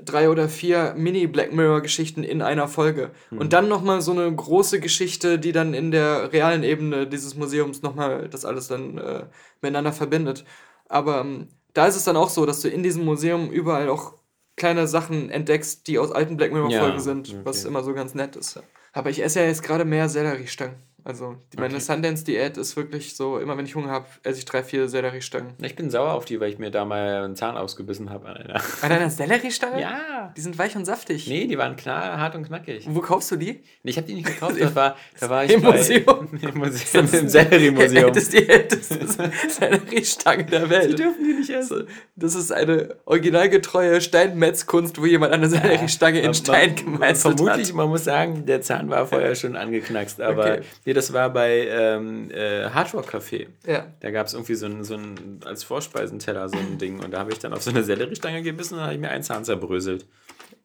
drei oder vier Mini-Black Mirror-Geschichten in einer Folge. Und dann nochmal so eine große Geschichte, die dann in der realen Ebene dieses Museums nochmal das alles dann äh, miteinander verbindet. Aber ähm, da ist es dann auch so, dass du in diesem Museum überall auch kleine Sachen entdeckst, die aus alten Black Mirror-Folgen Ja, sind, okay. was immer so ganz nett ist. Aber ich esse ja jetzt gerade mehr Selleriestangen. Also die, meine Okay. Sundance-Diät ist wirklich so, immer wenn ich Hunger habe, esse ich drei, vier Selleriestangen. Ich bin sauer auf die, weil ich mir da mal einen Zahn ausgebissen habe. an einer- An einer Selleriestange? Ja. Die sind weich und saftig. Nee, die waren klar, hart und knackig. Wo kaufst du die? Ich habe die nicht gekauft, *laughs* das war, da war ich Im bei, Museum. *laughs* Im Museum, im Sellerie-Museum. *laughs* Das ist die älteste Selleriestange der Welt. dürfen die nicht essen. Das ist eine originalgetreue Steinmetzkunst, wo jemand eine Selleriestange in Stein gemeißelt Vermutlich, hat. man muss sagen, der Zahn war vorher schon angeknackst, aber Okay. Nee, das war bei ähm, äh, Hard Rock Café. Ja. Da gab es irgendwie so ein, so ein, als Vorspeisenteller so ein Ding und da habe ich dann auf so eine Selleriestange gebissen und dann habe ich mir einen Zahn zerbröselt.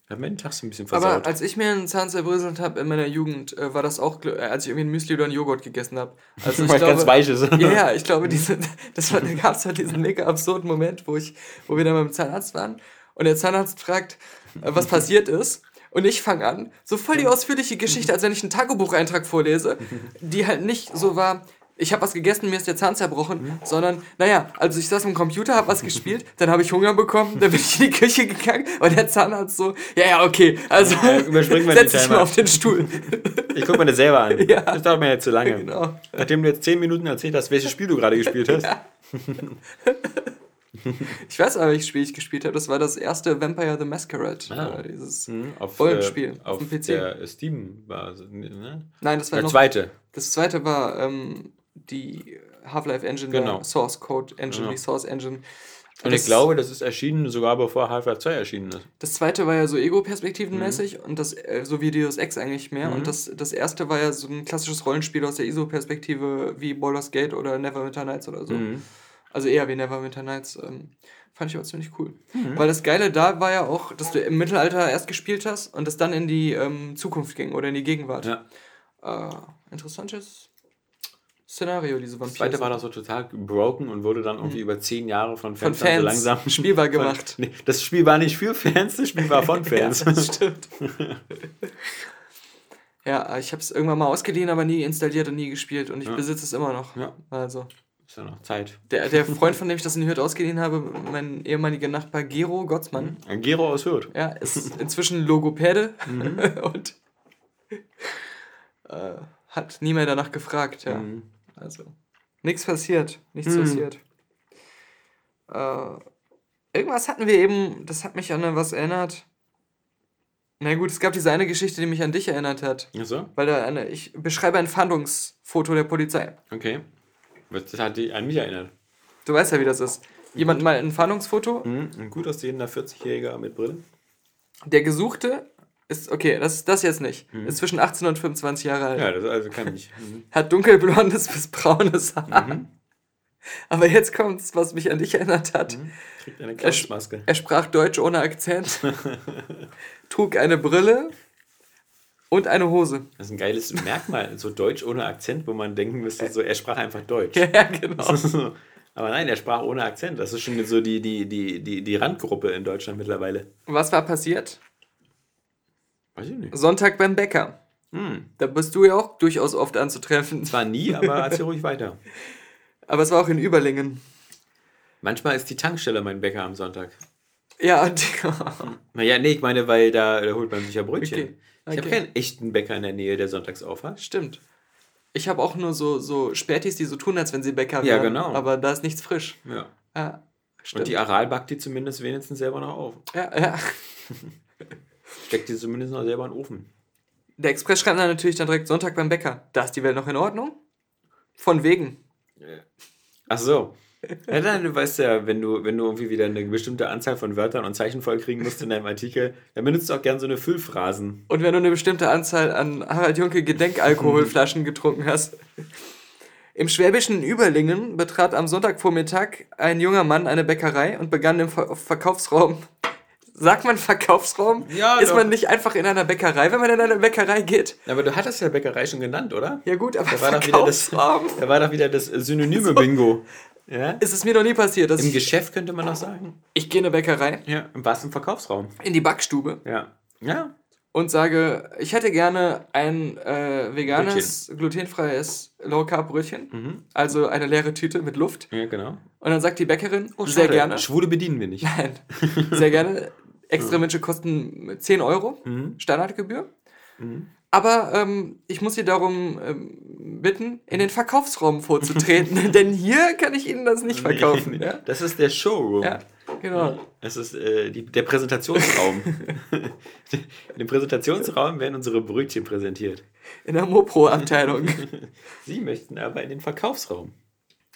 Hat mir den Tag so ein bisschen versaut. Aber als ich mir einen Zahn zerbröselt habe in meiner Jugend, äh, war das auch, äh, als ich irgendwie ein Müsli oder einen Joghurt gegessen habe. Also *laughs* ich Weil ganz weich ist. Ja, ja, *laughs* ich glaube, diese, das war, da gab es halt diesen mega absurden Moment, wo ich, wo wir dann beim Zahnarzt waren und der Zahnarzt fragt, äh, was passiert ist. Und ich fange an, so voll die ausführliche Geschichte, als wenn ich einen Tagebucheintrag vorlese, *laughs* die halt nicht so war, ich habe was gegessen, mir ist der Zahn zerbrochen, sondern, naja, also ich saß am Computer, habe was *laughs* gespielt, dann habe ich Hunger bekommen, dann bin ich in die Küche gegangen und der Zahnarzt so, ja, ja, okay, also Ja, überspringen wir *laughs* den setz dich mal auf den Stuhl. Ich gucke mir das selber an. Ja. Das dauert mir jetzt zu lange. Genau. Nachdem du jetzt 10 Minuten erzählt hast, welches Spiel du gerade gespielt hast. *laughs* Ich weiß aber, welches Spiel ich gespielt habe, das war das erste Vampire the Masquerade. Ah. Äh, dieses, Mhm, auf, Rollenspiel äh, auf auf dem PC. der Steam war ne? Nein, das war Der noch zweite. Das zweite war ähm, die Half-Life Engine, Genau. der Source Code Engine, Ja. die Source Engine. Und das, ich glaube, das ist erschienen sogar bevor Half-Life 2 erschienen ist. Das zweite war ja so Ego-Perspektivenmäßig und das, äh, so wie Deus Ex eigentlich mehr. Mhm. Und das, das erste war ja so ein klassisches Rollenspiel aus der ISO-Perspektive wie Baldur's Gate oder Neverwinter Nights oder so. Mhm. Also eher wie Neverwinter Nights. Ähm, fand ich aber ziemlich cool. Mhm. Weil das Geile da war ja auch, dass du im Mittelalter erst gespielt hast und es dann in die ähm, Zukunft ging oder in die Gegenwart. Ja. Äh, interessantes Szenario, diese Das Vampire. zweite war doch so total broken und wurde dann irgendwie über 10 Jahre von Mhm. von Fans, Fans so langsam *laughs* spielbar gemacht. Nee, das Spiel war nicht für Fans, das Spiel war von *laughs* Fans. Ja, das stimmt. *laughs* ja, ich habe es irgendwann mal ausgeliehen, aber nie installiert und nie gespielt und ich Ja. besitze es immer noch. Ja. Also, Ist ja noch Zeit. der, der Freund, von dem ich das in Hürth ausgeliehen habe, mein ehemaliger Nachbar Gero Gottsmann, Ein Gero aus Hürth. ja, ist inzwischen Logopäde Mhm. *laughs* und äh, hat nie mehr danach gefragt, ja. Mhm. Also, nichts passiert, nichts Mhm. passiert. Äh, irgendwas hatten wir eben, das hat mich an was erinnert. Na gut, es gab diese eine Geschichte, die mich an dich erinnert hat. Ach so? Weil da eine, ich beschreibe ein Fahndungsfoto der Polizei. Okay. Das hat dich an mich erinnert. Du weißt ja, wie das ist. Jemand mal ein Fahndungsfoto, Mhm. Ein gut aussehender 40-Jähriger mit Brille. der Gesuchte ist, okay, das ist das jetzt nicht, ist zwischen 18 und 25 Jahre alt. Ja, das also kann ich. Mhm. Hat dunkelblondes bis braunes Haar. Aber jetzt kommt's, was mich an dich erinnert hat. Kriegt eine Er, sch- Kraftmaske. er sprach Deutsch ohne Akzent, *laughs* trug eine Brille und eine Hose. Das ist ein geiles Merkmal, so Deutsch ohne Akzent, wo man denken müsste, so, er sprach einfach Deutsch. *laughs* Ja, genau. *laughs* Aber nein, er sprach ohne Akzent. Das ist schon so die, die, die, die, die Randgruppe in Deutschland mittlerweile. Was war passiert? Weiß ich nicht. Sonntag beim Bäcker. Hm. Da bist du ja auch durchaus oft anzutreffen. Zwar nie, aber *laughs* erzähl ruhig weiter. Aber es war auch in Überlingen. Manchmal ist die Tankstelle mein Bäcker am Sonntag. Ja, und Naja, nee, ich meine, weil da, da holt man sich ja Brötchen. Okay. Ich habe Okay. keinen echten Bäcker in der Nähe, der sonntags auf hat. stimmt. Ich habe auch nur so, so Spätis, die so tun, als wenn sie Bäcker Ja, wären. genau. Aber da ist nichts frisch. Ja. Ja, Und stimmt. die Aral backt die zumindest wenigstens selber noch auf. ja, ja. *laughs* steckt die zumindest noch selber in den Ofen. Der Express schreibt dann natürlich dann direkt Sonntag beim Bäcker. Da ist die Welt noch in Ordnung? Von wegen. Ach so. Ja, dann, du weißt ja, wenn du, wenn du irgendwie wieder eine bestimmte Anzahl von Wörtern und Zeichen vollkriegen musst in deinem Artikel, dann benutzt du auch gern so eine Füllphrasen. Und wenn du eine bestimmte Anzahl an Harald Junke Gedenkalkoholflaschen *laughs* getrunken hast. Im schwäbischen Überlingen betrat am Sonntagvormittag ein junger Mann eine Bäckerei und begann im Ver Verkaufsraum. Sagt man Verkaufsraum? Ja, Ist doch. man nicht einfach in einer Bäckerei, wenn man in eine Bäckerei geht? Aber du hattest ja Bäckerei schon genannt, oder? Ja gut, aber Da war doch wieder das, Verkaufsraum. da war doch wieder das synonyme Ja? Ist es mir noch nie passiert, dass Im ich, Geschäft könnte man noch sagen. ich gehe in eine Bäckerei, Ja. Was im Verkaufsraum. in die Backstube Ja. Ja. und sage, ich hätte gerne ein äh, veganes, glutenfreies Low-Carb-Brötchen. Mhm. Also eine leere Tüte mit Luft. Ja, genau. Und dann sagt die Bäckerin, sehr Oh, Schade. gerne. Schwule bedienen wir nicht. Nein, sehr gerne. *laughs* Extra Wünsche kosten 10 Euro, Standardgebühr. Aber ähm, ich muss Sie darum ähm, bitten, in den Verkaufsraum vorzutreten, *laughs* denn hier kann ich Ihnen das nicht verkaufen. Ja, Das ist der Showroom. ja genau. Das ist äh, die, der Präsentationsraum. *laughs* In dem Präsentationsraum werden unsere Brötchen präsentiert. In der Mopro-Abteilung. *laughs* Sie möchten aber in den Verkaufsraum.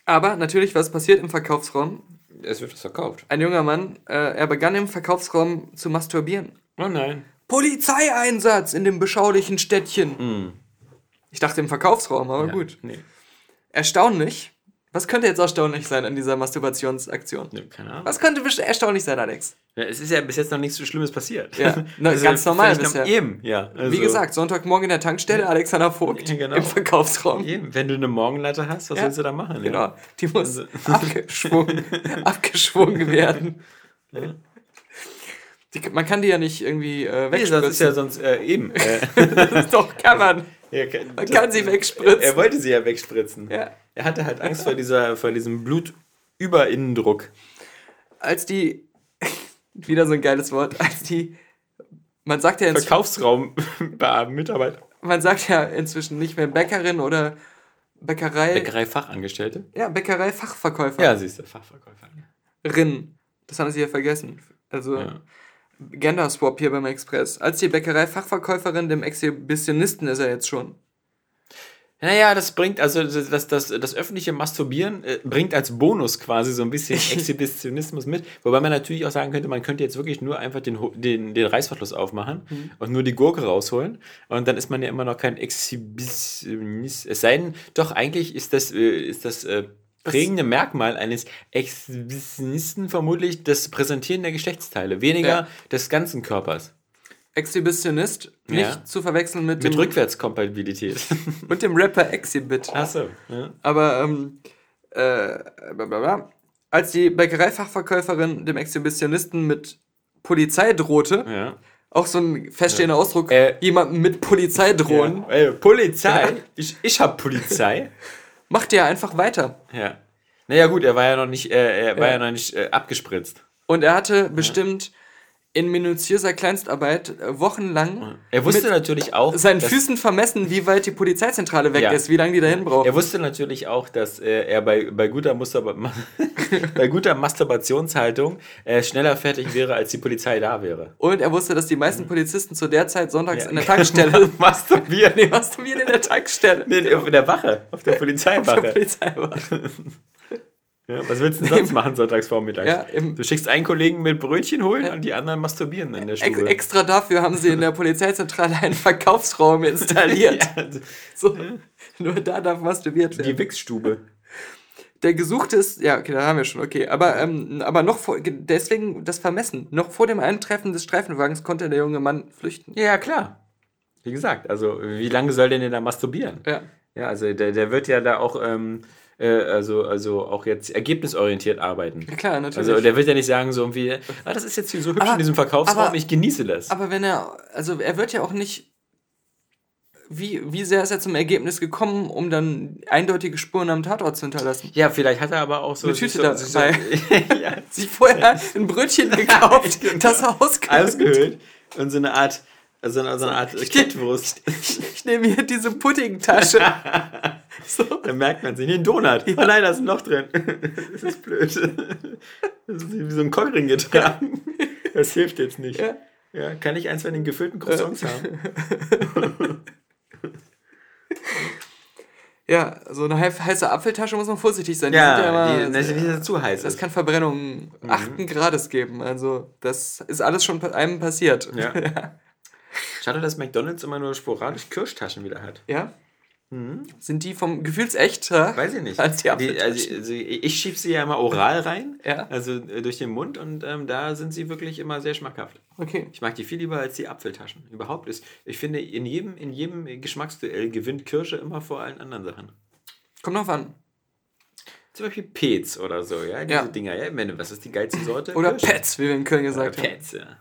Aber natürlich, was passiert im Verkaufsraum? Es wird was verkauft. Ein junger Mann, äh, er begann im Verkaufsraum zu masturbieren. Oh nein. Polizeieinsatz in dem beschaulichen Städtchen. Ich dachte im Verkaufsraum, aber Ja, gut. Nee. Erstaunlich. Was könnte jetzt erstaunlich sein an dieser Masturbationsaktion? nee, keine Ahnung. Was könnte erstaunlich sein, Alex? Ja, es ist ja bis jetzt noch nichts so Schlimmes passiert. Ja, *laughs* na, ganz normal bisher. Eben, ja. Also, Wie gesagt, Sonntagmorgen in der Tankstelle, Alexander Vogt Ja, genau. im Verkaufsraum. Eben, wenn du eine Morgenlatte hast, was Ja. sollst du da machen? Genau, Ja? die muss Also- abgeschwungen, *laughs* abgeschwungen werden. Die, man kann die ja nicht irgendwie äh, Nee, das ist ja wegspritzen. sonst äh, eben. *laughs* Doch, kann man. *laughs* ja, Man kann sie wegspritzen. Er wollte sie ja wegspritzen. Ja. Er hatte halt Angst vor, dieser, vor diesem Blutüberinnendruck. Als die, *laughs* wieder so ein geiles Wort, als die, man sagt ja, Verkaufsraum bei Mitarbeiter. man sagt ja inzwischen nicht mehr Bäckerin oder Bäckerei, Bäckerei-Fachangestellte? ja, Bäckerei-Fachverkäuferin. Ja, sie ist der Fachverkäufer. Das haben sie ja vergessen. Also, Ja. Gender-Swap hier beim Express. Als die Bäckerei-Fachverkäuferin, dem Exhibitionisten ist er jetzt schon. Naja, das bringt, also das, das, das, das öffentliche Masturbieren äh, bringt als Bonus quasi so ein bisschen *laughs* Exhibitionismus mit. Wobei man natürlich auch sagen könnte, man könnte jetzt wirklich nur einfach den, den, den Reißverschluss aufmachen und nur die Gurke rausholen. Und dann ist man ja immer noch kein Exhibitionist. Es sei denn, doch, eigentlich ist das, äh, ist das äh, prägende Merkmal eines Exhibitionisten vermutlich das Präsentieren der Geschlechtsteile, weniger Ja. des ganzen Körpers. Exhibitionist, nicht Ja. zu verwechseln mit, Mit dem, Rückwärtskompatibilität. *laughs* mit dem Rapper Exhibit. Achso. Ja. Aber, ähm, äh, blablabla. als die Bäckereifachverkäuferin dem Exhibitionisten mit Polizei drohte, ja. auch so ein feststehender Ausdruck, Äh, jemandem mit Polizei drohen. Ey, Polizei. Ich, ich hab Polizei. *laughs* macht er einfach weiter. ja. Naja, gut, er war ja noch nicht, äh, er war Ja. ja, noch nicht äh, abgespritzt. Und er hatte bestimmt in minutiöser Kleinstarbeit äh, wochenlang Er wusste natürlich auch. seinen Füßen vermessen, wie weit die Polizeizentrale weg Ja. ist, wie lange die dahin braucht. Er wusste natürlich auch, dass äh, er bei, bei, guter *laughs* bei guter Masturbationshaltung äh, schneller fertig wäre, als die Polizei da wäre. Und er wusste, dass die meisten Polizisten zu der Zeit sonntags in der Tankstelle *laughs* Masturbieren. *laughs* nee, masturbieren in der Tankstelle. Nee, auf der Wache, auf der Der Polizeiwache. Ja, was willst du denn sonst machen sonntags vormittags? Ja, du schickst einen Kollegen mit Brötchen holen und die anderen masturbieren in der Ex Stube. extra dafür haben sie in der Polizeizentrale einen Verkaufsraum installiert. *laughs* ja, so, nur da darf masturbiert werden. die Wichsstube. Der gesuchte ist, ja, okay, da haben wir schon, okay. Aber, ähm, aber noch vor, deswegen das Vermessen. Noch vor dem Eintreffen des Streifenwagens konnte der junge Mann flüchten. Ja, ja, klar. Wie gesagt, also wie lange soll der denn da masturbieren? Ja. Ja, also der, der wird ja da auch, ähm, äh, also, also auch jetzt ergebnisorientiert arbeiten. Ja, klar, natürlich. Also der wird ja nicht sagen so irgendwie, ah, das ist jetzt hier so hübsch Aber- in diesem Verkaufsraum, aber- ich genieße das. aber wenn er, also er wird ja auch nicht, wie, wie sehr ist er zum Ergebnis gekommen, um dann eindeutige Spuren am Tatort zu hinterlassen? ja, vielleicht hat er aber auch so... Eine Tüte so, sich so dabei. *laughs* *laughs* ja, Sich vorher ein Brötchen *laughs* gekauft, Genau. das ausgehöhlt. ausgehöhlt und so eine Art, so eine, so eine Art Kettwurst. Ich nehme *laughs* hier diese Puddingtasche. *laughs* so. Da merkt man sich, nee, ein Donut. Oh nein, da ist ein Loch drin. *laughs* Das ist blöd. Das ist wie so ein Cockring getragen. Das hilft jetzt nicht. Ja. Ja, kann ich eins von den gefüllten Croissants haben? Ja, so eine hei- heiße Apfeltasche muss man vorsichtig sein. Die Ja, sind immer die, das ist zu heiß. das ist. kann Verbrennungen achten Grades geben. Also, das ist alles schon einem passiert. Ja. Schade, dass McDonalds immer nur sporadisch Kirschtaschen wieder hat. Ja? Sind die vom gefühlsechter? Weiß ich nicht. Als die die, also, also ich schiebe sie ja immer oral rein, Ja. also äh, durch den Mund und ähm, da sind sie wirklich immer sehr schmackhaft. Okay. Ich mag die viel lieber als die Apfeltaschen. Überhaupt ist, ich finde, in jedem, in jedem Geschmacksduell gewinnt Kirsche immer vor allen anderen Sachen. Kommt drauf an. Zum Beispiel Pets oder so, ja, diese Ja. Dinger. Ja, ich meine, was ist die geilste Sorte? Oder Kirsche. Pets, wie wir in Köln Oder gesagt haben. Pets, ja.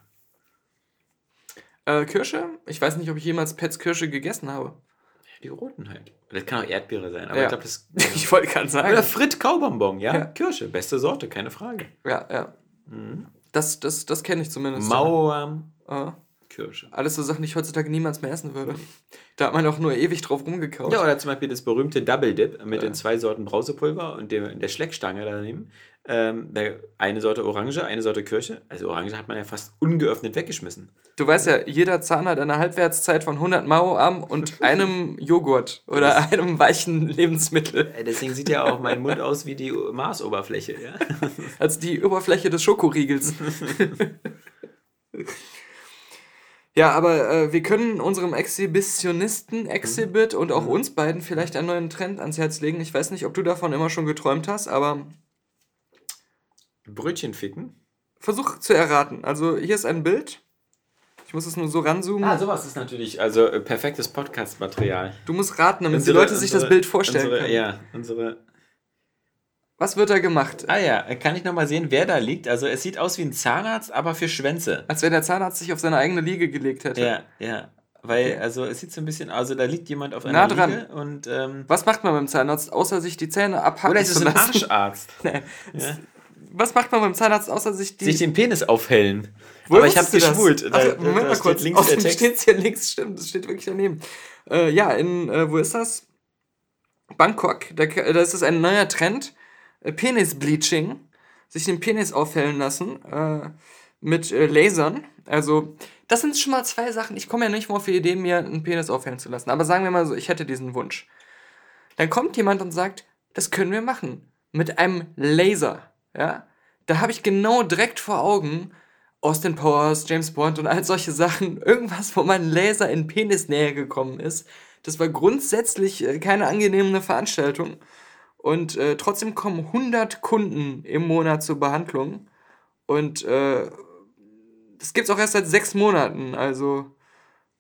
Äh, Kirsche? Ich weiß nicht, ob ich jemals Pets Kirsche gegessen habe. Die roten halt. Das kann auch Erdbeere sein, aber Ja. ich glaube, das. *laughs* Ich wollte gerade Oder sagen. Frit Kaubonbon, ja? Ja. Kirsche, beste Sorte, keine Frage. Ja, ja. Das, das, das kenne ich zumindest. Mauern, Äh, Kirsche. alles so Sachen, die ich heutzutage niemals mehr essen würde. Da hat man auch nur ewig drauf rumgekaut. Ja, oder zum Beispiel das berühmte Double Dip mit Ja. den zwei Sorten Brausepulver und der, der Schleckstange daneben. Ähm, eine Sorte Orange, eine Sorte Kirsche. Also Orange hat man ja fast ungeöffnet weggeschmissen. Du weißt ja, jeder Zahn hat eine Halbwertszeit von 100 Mao-Arm und *laughs* einem Joghurt oder einem weichen Lebensmittel. Deswegen sieht ja auch mein Mund aus wie die Marsoberfläche. Ja? *laughs* als die Oberfläche des Schokoriegels. *laughs* ja, aber äh, wir können unserem Exhibitionisten Exhibit und auch uns beiden vielleicht einen neuen Trend ans Herz legen. Ich weiß nicht, ob du davon immer schon geträumt hast, aber Brötchen ficken. versuch zu erraten. Also hier ist ein Bild. Ich muss es nur so ranzoomen. Ah, sowas ist natürlich also äh, perfektes Podcast-Material. Du musst raten, damit Unsere- die Leute sich das unsere- Bild vorstellen unsere, können. Ja, unsere. Was wird da gemacht? Ah ja, kann ich nochmal sehen, wer da liegt? Also es sieht aus wie ein Zahnarzt, aber für Schwänze. Als wenn der Zahnarzt sich auf seine eigene Liege gelegt hätte. Ja, ja. Weil, Okay. also es sieht so ein bisschen, also da liegt jemand auf einer Nah dran. Liege und ähm, Was macht man beim Zahnarzt, außer sich die Zähne abhacken oder ist es ein? Arscharzt? *laughs* Nee. Ja. Was macht man beim Zahnarzt, außer sich die... Sich den Penis aufhellen. Woher aber ich habe geschwult. Ach, da, Moment da mal kurz. links der Außerdem Text. steht hier links, stimmt, das steht wirklich daneben. Äh, ja, in, äh, wo ist das? Bangkok, da, da ist es ein neuer Trend. Äh, Penis-Bleaching. Sich den Penis aufhellen lassen. Äh, mit äh, Lasern. Also, das sind schon mal zwei Sachen. Ich komme ja nicht mal auf die Idee, mir einen Penis aufhellen zu lassen. Aber sagen wir mal so, ich hätte diesen Wunsch. Dann kommt jemand und sagt, das können wir machen. Mit einem Laser. Ja? Da habe ich genau direkt vor Augen Austin Powers, James Bond und all solche Sachen. *laughs* Irgendwas, wo mein Laser in Penisnähe gekommen ist. Das war grundsätzlich äh, keine angenehme Veranstaltung. Und äh, trotzdem kommen 100 Kunden im Monat zur Behandlung. Und äh, das gibt es auch erst seit sechs Monaten. Also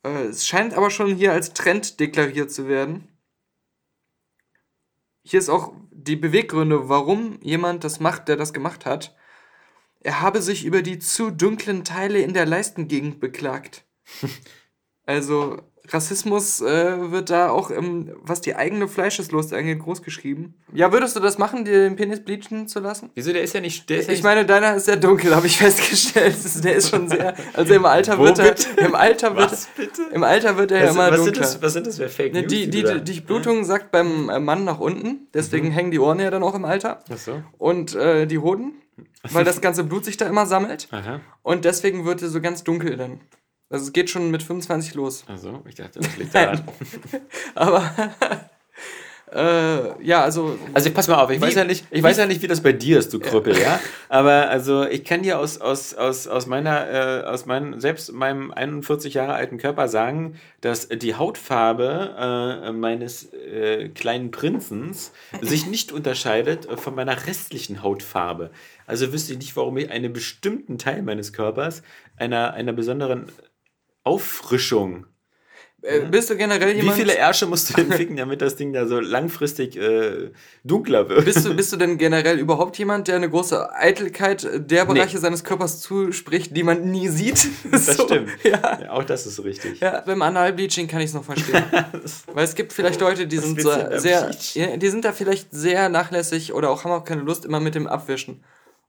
äh, es scheint aber schon hier als Trend deklariert zu werden. Hier ist auch die Beweggründe, warum jemand das macht, der das gemacht hat. Er habe sich über die zu dunklen Teile in der Leistengegend beklagt. *laughs* Also Rassismus äh, wird da auch, im, was die eigene Fleischeslust angeht, groß geschrieben. Ja, würdest du das machen, dir den Penis bleachen zu lassen? Wieso, der ist ja nicht. Der ist ja Ich meine, deiner ist sehr dunkel, habe ich *laughs* festgestellt. Ist- Der ist schon sehr. Also im Alter wird er. Im Alter wird, Was bitte? Im Alter wird er ja was, immer was, sind dunkler. das, was sind das für Fake Ne, News? die, die, da- die Blutung sagt beim äh, Mann nach unten, deswegen hängen die Ohren ja dann auch im Alter. Ach so. Und äh, die Hoden, weil das *laughs* ganze Blut sich da immer sammelt. Aha. Und deswegen wird er so ganz dunkel dann. Also es geht schon mit 25 los. Also, ich dachte, das liegt daran. *laughs* Aber äh, ja, also Also pass mal auf, ich Wie- weiß ja nicht, ich weiß ja nicht, wie das bei dir ist, du Krüppel, ja. Aber also ich kann dir aus, aus, aus, aus meiner, äh, aus meinem, selbst meinem 41 Jahre alten Körper sagen, dass die Hautfarbe äh, meines äh, kleinen Prinzens sich nicht unterscheidet äh, von meiner restlichen Hautfarbe. Also wüsste ich nicht, warum ich einen bestimmten Teil meines Körpers einer, einer besonderen Auffrischung. äh, bist du generell Wie jemand... viele Ärsche musst du denn ficken, *laughs* damit das Ding da so langfristig äh, dunkler wird? Bist du, bist du denn generell überhaupt jemand, der eine große Eitelkeit der Bereiche seines Körpers zuspricht, die man nie sieht? *laughs* Das So, stimmt. Ja. Ja, auch das ist richtig. Ja, beim Analbleaching kann ich es noch verstehen. *laughs* Weil es gibt vielleicht Leute, die sind so sehr, ja, die sind da vielleicht sehr nachlässig oder auch haben auch keine Lust immer mit dem Abwischen.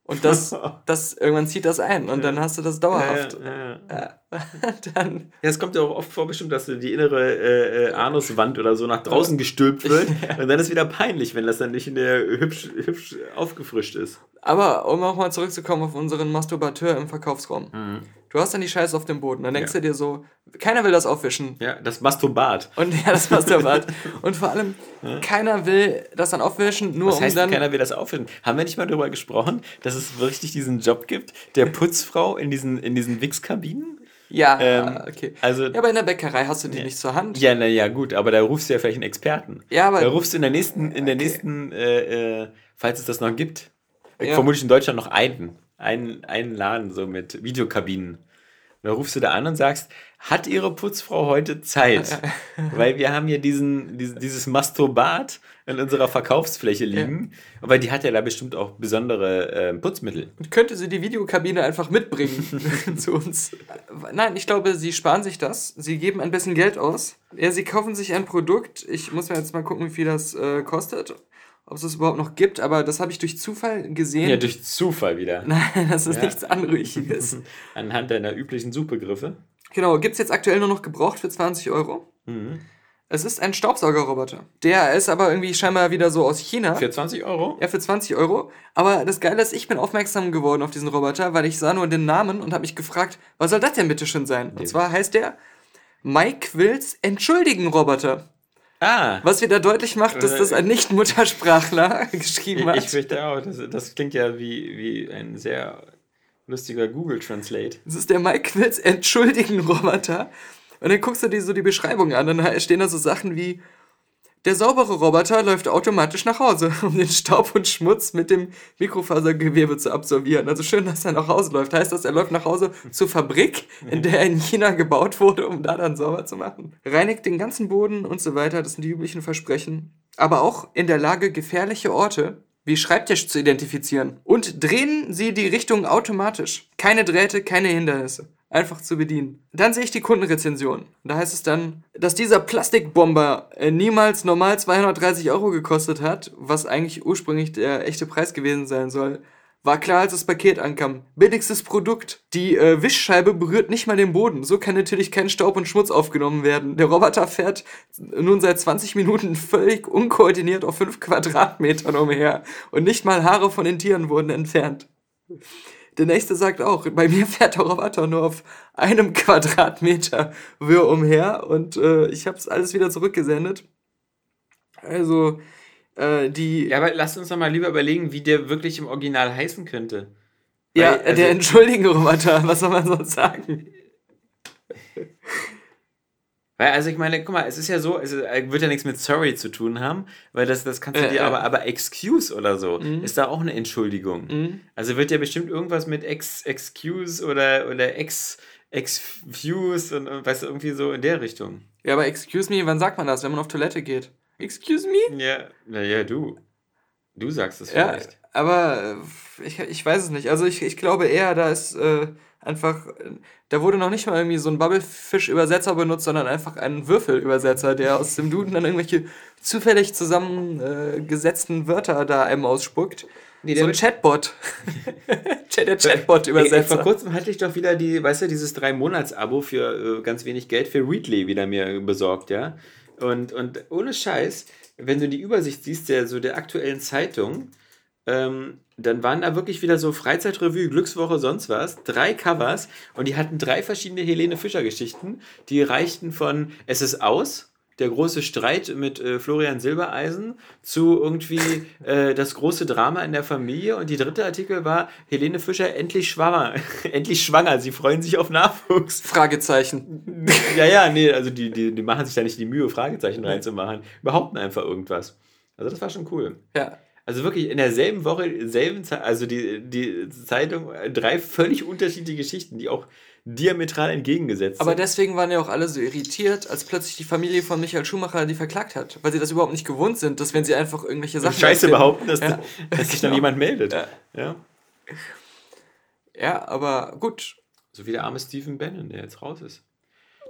Und das, *laughs* das irgendwann zieht das ein und dann hast du das dauerhaft. Ja, ja. Ja. *laughs* dann. Ja, es kommt ja auch oft vor, bestimmt, dass die innere äh, äh, Anuswand oder so nach draußen gestülpt wird. *laughs* Und dann ist wieder peinlich, wenn das dann nicht in der hübsch, hübsch aufgefrischt ist. Aber um auch mal zurückzukommen auf unseren Masturbateur im Verkaufsraum. Du hast dann die Scheiße auf dem Boden. Dann denkst Ja. du dir so, keiner will das aufwischen. Ja, das Masturbat. Und ja, das Masturbat. *laughs* Und vor allem, keiner will das dann aufwischen, nur Was um heißt, dann. keiner will das auffinden? Haben wir nicht mal darüber gesprochen, dass es richtig diesen Job gibt, der *laughs* Putzfrau in diesen, in diesen Wichskabinen? Ja, Ähm, okay. also- ja, aber in der Bäckerei hast du die nicht zur Hand. Ja, naja, gut, aber da rufst du ja vielleicht einen Experten. Ja, aber- Da rufst du in der nächsten, in der nächsten, äh, äh, falls es das noch gibt, Ja. vermutlich in Deutschland noch einen, einen, einen Laden so mit Videokabinen. Da rufst du da an und sagst, hat Ihre Putzfrau heute Zeit? *laughs* Weil wir haben hier diesen, diesen, dieses Masturbat in unserer Verkaufsfläche liegen. Aber die hat ja da bestimmt auch besondere äh, Putzmittel. Könnte sie die Videokabine einfach mitbringen *laughs* zu uns? Nein, ich glaube, sie sparen sich das. Sie geben ein bisschen Geld aus. Ja, sie kaufen sich ein Produkt. Ich muss mir jetzt mal gucken, wie viel das äh, kostet. Ob es das überhaupt noch gibt, aber das habe ich durch Zufall gesehen. Ja, durch Zufall wieder. *laughs* Nein, das ist Ja. nichts Anrüchiges. *laughs* Anhand deiner üblichen Suchbegriffe. genau, gibt es jetzt aktuell nur noch gebraucht für 20 Euro. Mhm. Es ist ein Staubsaugerroboter. Der ist aber irgendwie scheinbar wieder so aus China. Für 20 Euro? Ja, für 20 Euro. Aber das Geile ist, ich bin aufmerksam geworden auf diesen Roboter, weil ich sah nur den Namen und habe mich gefragt, was soll das denn bitte schön sein? Und zwar heißt der Mike Wills Entschuldigen-Roboter. Ah, Was wieder deutlich macht, dass das ein Nicht-Muttersprachler *laughs* geschrieben ich, hat. ich fürchte auch. Das, das klingt ja wie, wie ein sehr lustiger Google Translate. Das ist der Mike Wills Entschuldigen-Roboter. Und dann guckst du dir so die Beschreibung an, dann stehen da so Sachen wie, der saubere Roboter läuft automatisch nach Hause, *laughs* um den Staub und Schmutz mit dem Mikrofasergewebe zu absorbieren. Also schön, dass er nach Hause läuft. Heißt das, er läuft nach Hause zur Fabrik, in der er in China gebaut wurde, um da dann sauber zu machen. Reinigt den ganzen Boden und so weiter. Das sind die üblichen Versprechen. Aber auch in der Lage, gefährliche Orte wie Schreibtisch zu identifizieren. Und drehen Sie die Richtung automatisch. Keine Drähte, keine Hindernisse. Einfach zu bedienen. Dann sehe ich die Kundenrezension. Da heißt es dann, dass dieser Plastikbomber äh, niemals normal 230 Euro gekostet hat, was eigentlich ursprünglich der echte Preis gewesen sein soll. War klar, als das Paket ankam. Billigstes Produkt. Die äh, Wischscheibe berührt nicht mal den Boden. So kann natürlich kein Staub und Schmutz aufgenommen werden. Der Roboter fährt nun seit 20 Minuten völlig unkoordiniert auf 5 Quadratmetern umher. Und nicht mal Haare von den Tieren wurden entfernt. Der nächste sagt auch, bei mir fährt der Roboter nur auf einem Quadratmeter Höhe umher und äh, ich habe es alles wieder zurückgesendet. Also, äh, die. Ja, aber lass uns doch mal lieber überlegen, wie der wirklich im Original heißen könnte. Ja, Weil, also- der Entschuldigen-Roboter, *laughs* was soll man sonst sagen? *laughs* Weil, also ich meine, guck mal, es ist ja so, es äh, wird ja nichts mit sorry zu tun haben, weil das, das kannst du Äh, dir, ja. aber, aber excuse oder so, Mhm. ist da auch eine Entschuldigung. Mhm. Also wird ja bestimmt irgendwas mit ex, excuse oder, oder ex, excuse und, und weißt du, irgendwie so in der Richtung. Ja, aber excuse me, wann sagt man das, wenn man auf Toilette geht? Excuse me? Ja, naja, du. Du sagst es Ja, vielleicht. aber äh, ich, ich weiß es nicht. Also ich, ich glaube eher, da ist äh, einfach, äh, da wurde noch nicht mal irgendwie so ein Bubblefish-Übersetzer benutzt, sondern einfach ein Würfelübersetzer, der aus dem Duden dann irgendwelche zufällig zusammengesetzten Wörter da einem ausspuckt. Nee, so ein Chatbot. *laughs* der Chatbot-Übersetzer. vor kurzem hatte ich doch wieder die, weißt du, dieses drei-Monats-Abo für äh, ganz wenig Geld für Readly wieder mir besorgt, ja. Und, und ohne Scheiß, wenn du die Übersicht siehst, der, so der aktuellen Zeitung, ähm, dann waren da wirklich wieder so Freizeitrevue, Glückswoche, sonst was, drei Covers und die hatten drei verschiedene Helene Fischer-Geschichten, die reichten von Es ist aus, der große Streit mit äh, Florian Silbereisen zu irgendwie äh, das große Drama in der Familie. Und die dritte Artikel war Helene Fischer endlich schwanger. *laughs* endlich schwanger. Sie freuen sich auf Nachwuchs. Fragezeichen. ja, ja, nee, also die, die, die machen sich da nicht die Mühe, Fragezeichen reinzumachen. Behaupten einfach irgendwas. Also das war schon cool. Ja. Also wirklich in derselben Woche, selben Zeit, also die, die Zeitung, drei völlig unterschiedliche Geschichten, die auch diametral entgegengesetzt Aber sind. deswegen waren ja auch alle so irritiert, als plötzlich die Familie von Michael Schumacher die verklagt hat. Weil sie das überhaupt nicht gewohnt sind, dass wenn sie einfach irgendwelche Sachen. Scheiße erzählen- behaupten, dass, Ja. *laughs* dass sich dann Genau. jemand meldet. Ja. ja. Ja, aber gut. So wie der arme Stephen Bannon, der jetzt raus ist.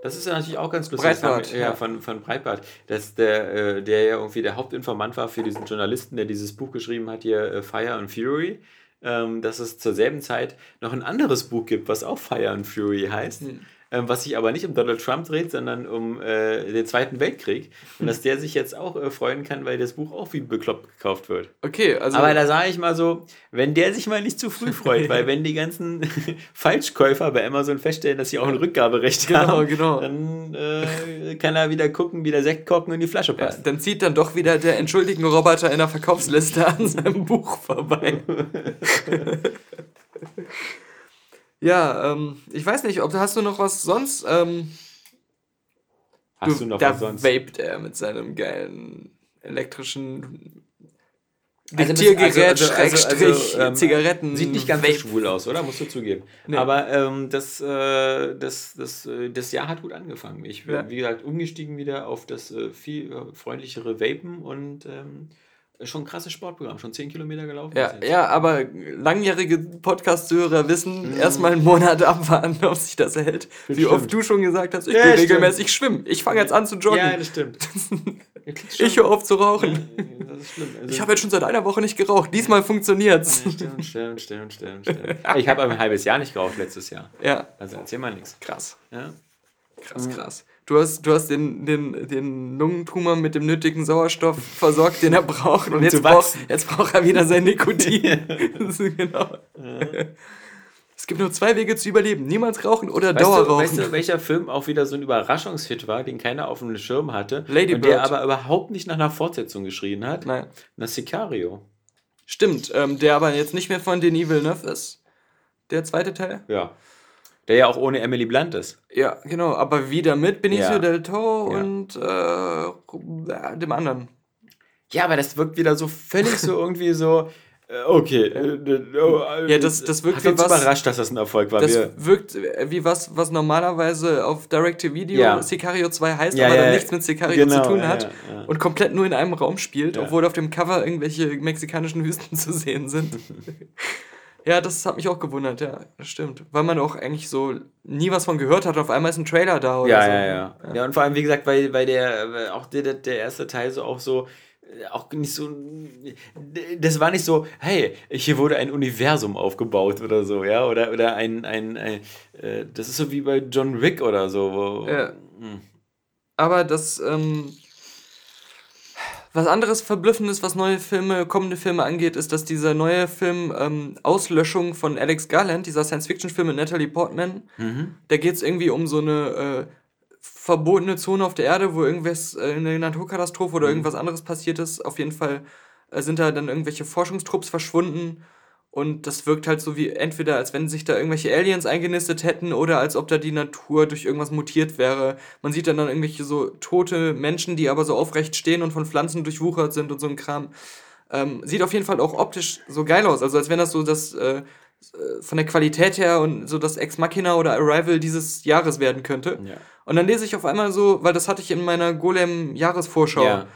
Das ist ja natürlich auch ganz lustig. Breitbart, ja. ja, von, von Breitbart. Dass der, äh, der ja irgendwie der Hauptinformant war für diesen Journalisten, der dieses Buch geschrieben hat, hier äh, Fire and Fury. Ähm, dass es zur selben Zeit noch ein anderes Buch gibt, was auch Fire and Fury heißt. Hm. Ähm, was sich aber nicht um Donald Trump dreht, sondern um äh, den Zweiten Weltkrieg. Und dass der sich jetzt auch äh, freuen kann, weil das Buch auch wie bekloppt gekauft wird. Okay, also. Aber da sage ich mal so, wenn der sich mal nicht zu früh freut, weil wenn die ganzen *laughs* Falschkäufer bei Amazon feststellen, dass sie auch ein Rückgaberecht Genau, haben, genau. dann äh, kann er wieder gucken, wie der Sektkorken in die Flasche ja, passt. dann zieht dann doch wieder der entschuldigen Roboter in der Verkaufsliste an seinem Buch vorbei. *laughs* ja, ähm, ich weiß nicht, ob hast du noch was sonst? Ähm, Hast du, noch da was sonst? vaped er mit seinem geilen elektrischen Also das- Diktiergerät, also- also- also, Schrägstrich, ähm, Zigaretten. Sieht nicht ganz so Vape. schwul aus, oder? Musst du zugeben. Nee. Aber ähm, das, äh, das, das, äh, das Jahr hat gut angefangen. Ich bin, Ja. wie gesagt, umgestiegen wieder auf das äh, viel äh, freundlichere Vapen und ähm, schon ein krasses Sportprogramm. Schon 10 Kilometer gelaufen. Ja, ja, aber langjährige Podcast-Zuhörer wissen, Mhm. erstmal einen Monat *laughs* abwarten, ob sich das hält. Wie Stimmt. oft du schon gesagt hast, ich Ja, gehe regelmäßig schwimmen. Ich fange jetzt an zu joggen. Ja, das stimmt. *laughs* Ja, ich höre auf zu rauchen. Das ist schlimm. Also, Ich habe jetzt schon seit einer Woche nicht geraucht. Diesmal funktioniert's. Stimmt, stimmt, stimmt, stimmt, stimmt. Ich habe ein halbes Jahr nicht geraucht letztes Jahr. Ja, Also erzähl mal nichts. krass. Ja? Krass, krass. Du hast, du hast den, den, den Lungentumor mit dem nötigen Sauerstoff versorgt, den er braucht. Und Um jetzt wachsen. jetzt braucht er wieder sein Nikotin. *laughs* Genau. Es gibt nur zwei Wege zu überleben. Niemals rauchen oder Weißt du, Dauerrauchen. weißt du, welcher Film auch wieder so ein Überraschungshit war, den keiner auf dem Schirm hatte Lady und der Bird. aber überhaupt nicht nach einer Fortsetzung geschrien hat? Nein. Na, Sicario. Stimmt, ähm, der aber jetzt nicht mehr von Denis Villeneuve ist. Der zweite Teil. Ja. Der ja auch ohne Emily Blunt ist. Ja, genau, aber wieder mit Benicio Ja. del Toro Ja. und äh, dem anderen. Ja, aber das wirkt wieder so völlig so irgendwie so. äh, Okay. äh, äh, oh, Ja, das- das wirkt hat wie uns was- überrascht, dass das ein Erfolg war. Das Wir, wirkt wie was, was normalerweise auf Direct-to-Video Ja. Sicario 2 heißt, Ja, aber ja, dann nichts mit Sicario Genau, zu tun hat und komplett nur in einem Raum spielt, obwohl auf dem Cover irgendwelche mexikanischen Wüsten *laughs* zu sehen sind. *laughs* ja, das hat mich auch gewundert, ja, das stimmt. Weil man auch eigentlich so nie was von gehört hat, auf einmal ist ein Trailer da oder ja, so. ja, ja, ja. und vor allem, wie gesagt, weil, weil der, weil auch der, der- erste Teil so auch so, äh, auch nicht so, das war nicht so, hey, hier wurde ein Universum aufgebaut oder so, ja, oder, oder ein, ein, ein äh, das ist so wie bei John Wick oder so, wo, Ja. Hm. Aber das, ähm, was anderes Verblüffendes, was neue Filme, kommende Filme angeht, ist, dass dieser neue Film ähm, Auslöschung von Alex Garland, dieser Science-Fiction-Film mit Natalie Portman, Mhm. da geht es irgendwie um so eine äh, verbotene Zone auf der Erde, wo irgendwas, äh, eine Naturkatastrophe oder irgendwas anderes passiert ist. Auf jeden Fall äh, sind da dann irgendwelche Forschungstrupps verschwunden. Und das wirkt halt so wie entweder, als wenn sich da irgendwelche Aliens eingenistet hätten oder als ob da die Natur durch irgendwas mutiert wäre. Man sieht dann dann irgendwelche so tote Menschen, die aber so aufrecht stehen und von Pflanzen durchwuchert sind und so ein Kram. Ähm, sieht auf jeden Fall auch optisch so geil aus. Also als wenn das so das äh, äh, von der Qualität her und so das Ex Machina oder Arrival dieses Jahres werden könnte. Ja. Und dann lese ich auf einmal so, weil das hatte ich in meiner Golem-Jahresvorschau, Ja.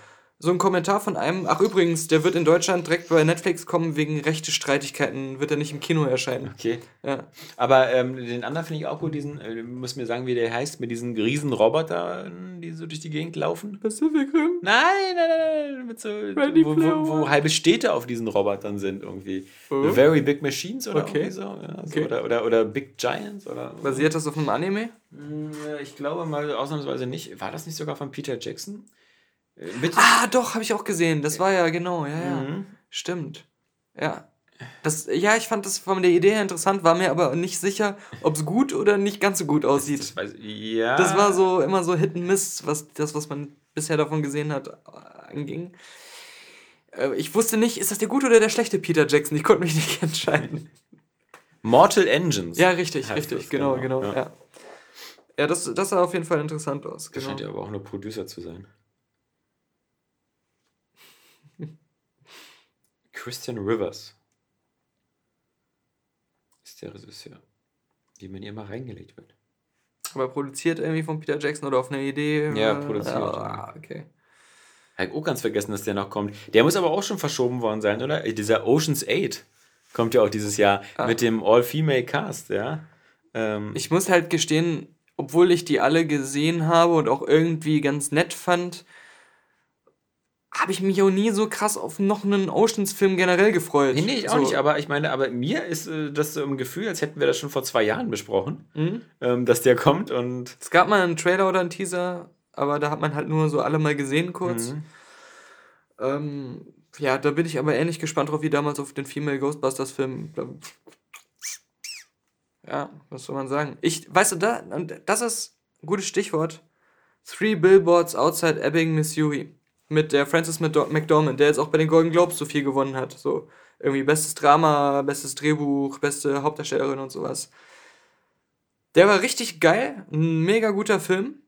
So einen Kommentar von einem, ach übrigens, der wird in Deutschland direkt bei Netflix kommen, wegen rechte Streitigkeiten wird er nicht im Kino erscheinen. Okay. Ja. Aber ähm, den anderen finde ich auch gut, diesen, äh, du musst mir sagen, wie der heißt, mit diesen riesen Robotern, die so durch die Gegend laufen. Pacific Rim? Nein, nein, nein, nein, mit so, wo, wo, wo halbe Städte auf diesen Robotern sind irgendwie. Oh. The Very Big Machines oder Okay. so. Ja, so Okay. oder, oder, oder Big Giants oder. Basiert das auf einem Anime? Hm, Ich glaube mal ausnahmsweise nicht. War das nicht sogar von Peter Jackson? Bitte? Ah, doch, habe ich auch gesehen. Das war ja genau, ja, ja. Mhm. Stimmt. Ja. Das, ja, ich fand das von der Idee her interessant, war mir aber nicht sicher, ob es gut oder nicht ganz so gut aussieht. Das, weiß, ja. Das war so immer so Hit and Miss, was das, was man bisher davon gesehen hat, äh, anging. Äh, Ich wusste nicht, ist das der gute oder der schlechte Peter Jackson? Ich konnte mich nicht *laughs* entscheiden. Mortal Engines. Ja, richtig, richtig, genau, genau, genau. ja. Ja, ja das, das sah auf jeden Fall interessant aus. Das Genau. scheint ja aber auch nur Producer zu sein. Christian Rivers ist der Regisseur, wie man hier mal reingelegt wird. Aber produziert irgendwie von Peter Jackson oder auf eine Idee? Ja, äh, produziert, Ah, okay. Hab ich auch ganz vergessen, dass der noch kommt. Der muss aber auch schon verschoben worden sein, oder? Äh, Dieser Ocean's 8 kommt ja auch dieses Jahr Ah. mit dem All-Female-Cast, ja. Ähm, Ich muss halt gestehen, obwohl ich die alle gesehen habe und auch irgendwie ganz nett fand, habe ich mich auch nie so krass auf noch einen Oceans-Film generell gefreut. Nee, nee, ich auch so. nicht, aber ich meine, aber mir ist äh, das so im Gefühl, als hätten wir das schon vor zwei Jahren besprochen, Mhm. ähm, dass der kommt und Es gab mal einen Trailer oder einen Teaser, aber da hat man halt nur so alle mal gesehen kurz. Mhm. Ähm, ja, da bin ich aber ähnlich gespannt drauf wie damals auf den Female Ghostbusters Film. Da- Ja, was soll man sagen? Ich, weißt du, da, und das ist ein gutes Stichwort. Three Billboards Outside Ebbing, Missouri. Mit der Frances McDor- McDormand, der jetzt auch bei den Golden Globes so viel gewonnen hat. So, irgendwie bestes Drama, bestes Drehbuch, beste Hauptdarstellerin und sowas. Der war richtig geil. Ein mega guter Film.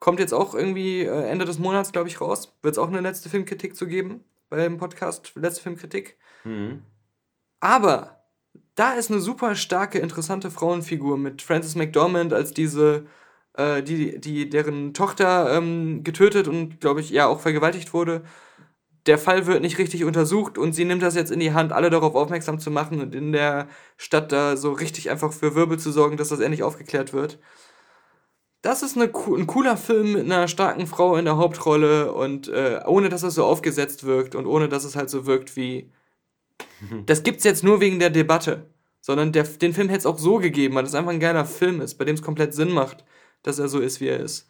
Kommt jetzt auch irgendwie äh, Ende des Monats, glaube ich, raus. Wird es auch eine letzte Filmkritik zu geben beim Podcast. Letzte Filmkritik. Mhm. Aber da ist eine super starke, interessante Frauenfigur mit Frances McDormand als diese, äh, die, die, deren Tochter ähm, getötet und, glaube ich, ja auch vergewaltigt wurde. Der Fall wird nicht richtig untersucht und sie nimmt das jetzt in die Hand, alle darauf aufmerksam zu machen und in der Stadt da so richtig einfach für Wirbel zu sorgen, dass das endlich aufgeklärt wird. Das ist eine, ein cooler Film mit einer starken Frau in der Hauptrolle und äh, ohne dass es so aufgesetzt wirkt und ohne dass es halt so wirkt wie. *laughs* Das gibt's jetzt nur wegen der Debatte. Sondern der, den Film hätte es auch so gegeben, weil es einfach ein geiler Film ist, bei dem es komplett Sinn macht, dass er so ist, wie er ist.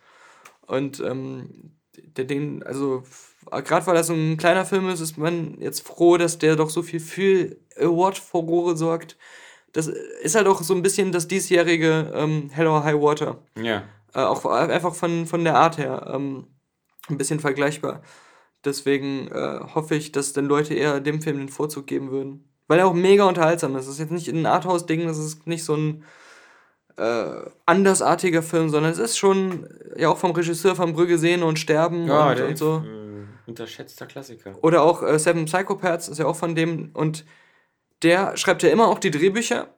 Und ähm, der den, also gerade weil das so ein kleiner Film ist, ist man jetzt froh, dass der doch so viel für Award-Furore sorgt. Das ist halt auch so ein bisschen das diesjährige ähm, Hell or High Water. Ja. Äh, auch einfach von, von der Art her ähm, ein bisschen vergleichbar. Deswegen äh, hoffe ich, dass dann Leute eher dem Film den Vorzug geben würden. Weil er auch mega unterhaltsam ist. Das ist jetzt nicht ein Arthouse-Ding, das ist nicht so ein äh, andersartiger Film, sondern es ist schon ja auch vom Regisseur von Brügge sehen und sterben Ja, und, und so. äh, unterschätzter Klassiker. Oder auch äh, Seven Psychopaths ist ja auch von dem. Und der schreibt ja immer auch die Drehbücher.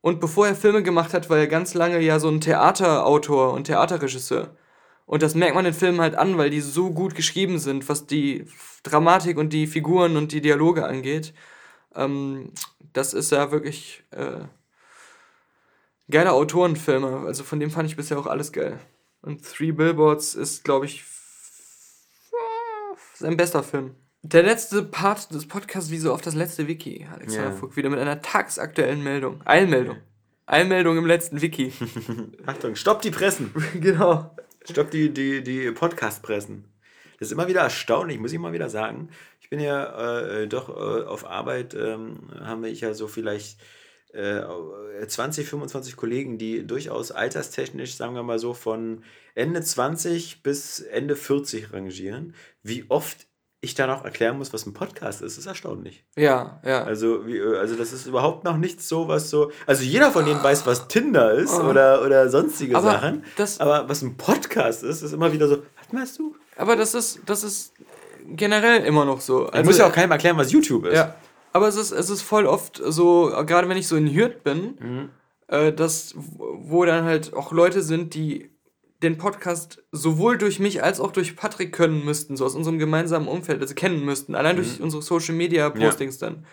Und bevor er Filme gemacht hat, war er ganz lange ja so ein Theaterautor und Theaterregisseur. Und das merkt man den Filmen halt an, weil die so gut geschrieben sind, was die Dramatik und die Figuren und die Dialoge angeht. Ähm, das ist ja wirklich äh, geile Autorenfilme. Also von dem fand ich bisher auch alles geil. Und Three Billboards ist, glaube ich, sein bester Film. Der letzte Part des Podcasts, wie so oft das letzte Wiki. Alexander Ja. Fuck wieder mit einer tagsaktuellen Meldung. Eilmeldung. Eilmeldung im letzten Wiki. *laughs* Achtung, stopp die Pressen. *laughs* genau. Stopp die, die, die Podcast-Pressen. Das ist immer wieder erstaunlich, muss ich mal wieder sagen. Ich bin ja äh, doch äh, auf Arbeit, ähm, haben wir ja so vielleicht 20, 25 Kollegen, die durchaus alterstechnisch, sagen wir mal so, von Ende 20 bis Ende 40 rangieren. Wie oft ich da noch erklären muss, was ein Podcast ist, ist erstaunlich. Ja, ja. Also, wie, äh, also das ist überhaupt noch nichts so, was so. Also jeder von denen weiß, was Tinder ist Ah. oder, oder sonstige Aber Sachen. aber was ein Podcast ist, ist immer wieder so, was meinst du? Aber das ist, das ist generell immer noch so. Also, muss ja auch keinem erklären, was YouTube ist. Ja. Aber es ist, es ist voll oft so, gerade wenn ich so in Hürth bin, Mhm. äh, dass, wo dann halt auch Leute sind, die den Podcast sowohl durch mich als auch durch Patrick können müssten, so aus unserem gemeinsamen Umfeld, also kennen müssten, allein durch Mhm. unsere Social Media Postings dann.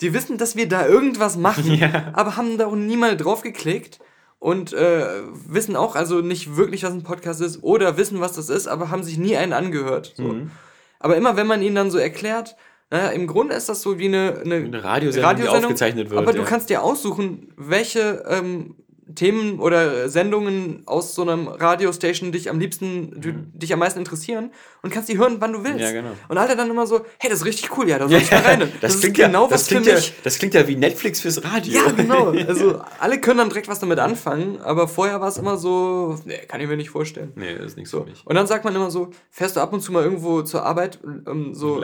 Die wissen, dass wir da irgendwas machen, *laughs* Ja. aber haben da auch nie mal drauf geklickt und äh, wissen auch also nicht wirklich, was ein Podcast ist oder wissen, was das ist, aber haben sich nie einen angehört. So. Mhm. Aber immer wenn man ihnen dann so erklärt, naja, im Grunde ist das so wie eine, eine, Eine Radiosendung, die aufgezeichnet wird, Aber du ja. kannst dir aussuchen, welche ähm, Themen oder Sendungen aus so einem Radiostation dich am liebsten, du, dich am meisten interessieren und kannst die hören, wann du willst. Mhm. Ja, genau. Und alle dann immer so, hey, das ist richtig cool, ja, da soll ich mal rein. *laughs* das, ist klingt genau ja, das was klingt für ja, mich. das klingt ja wie Netflix fürs Radio. Ja, genau. *laughs* Also alle können dann direkt was damit anfangen, aber vorher war es immer so, nee, kann ich mir nicht vorstellen. Nee, das ist nichts So. für mich. Und dann sagt man immer so, fährst du ab und zu mal irgendwo zur Arbeit, ähm, so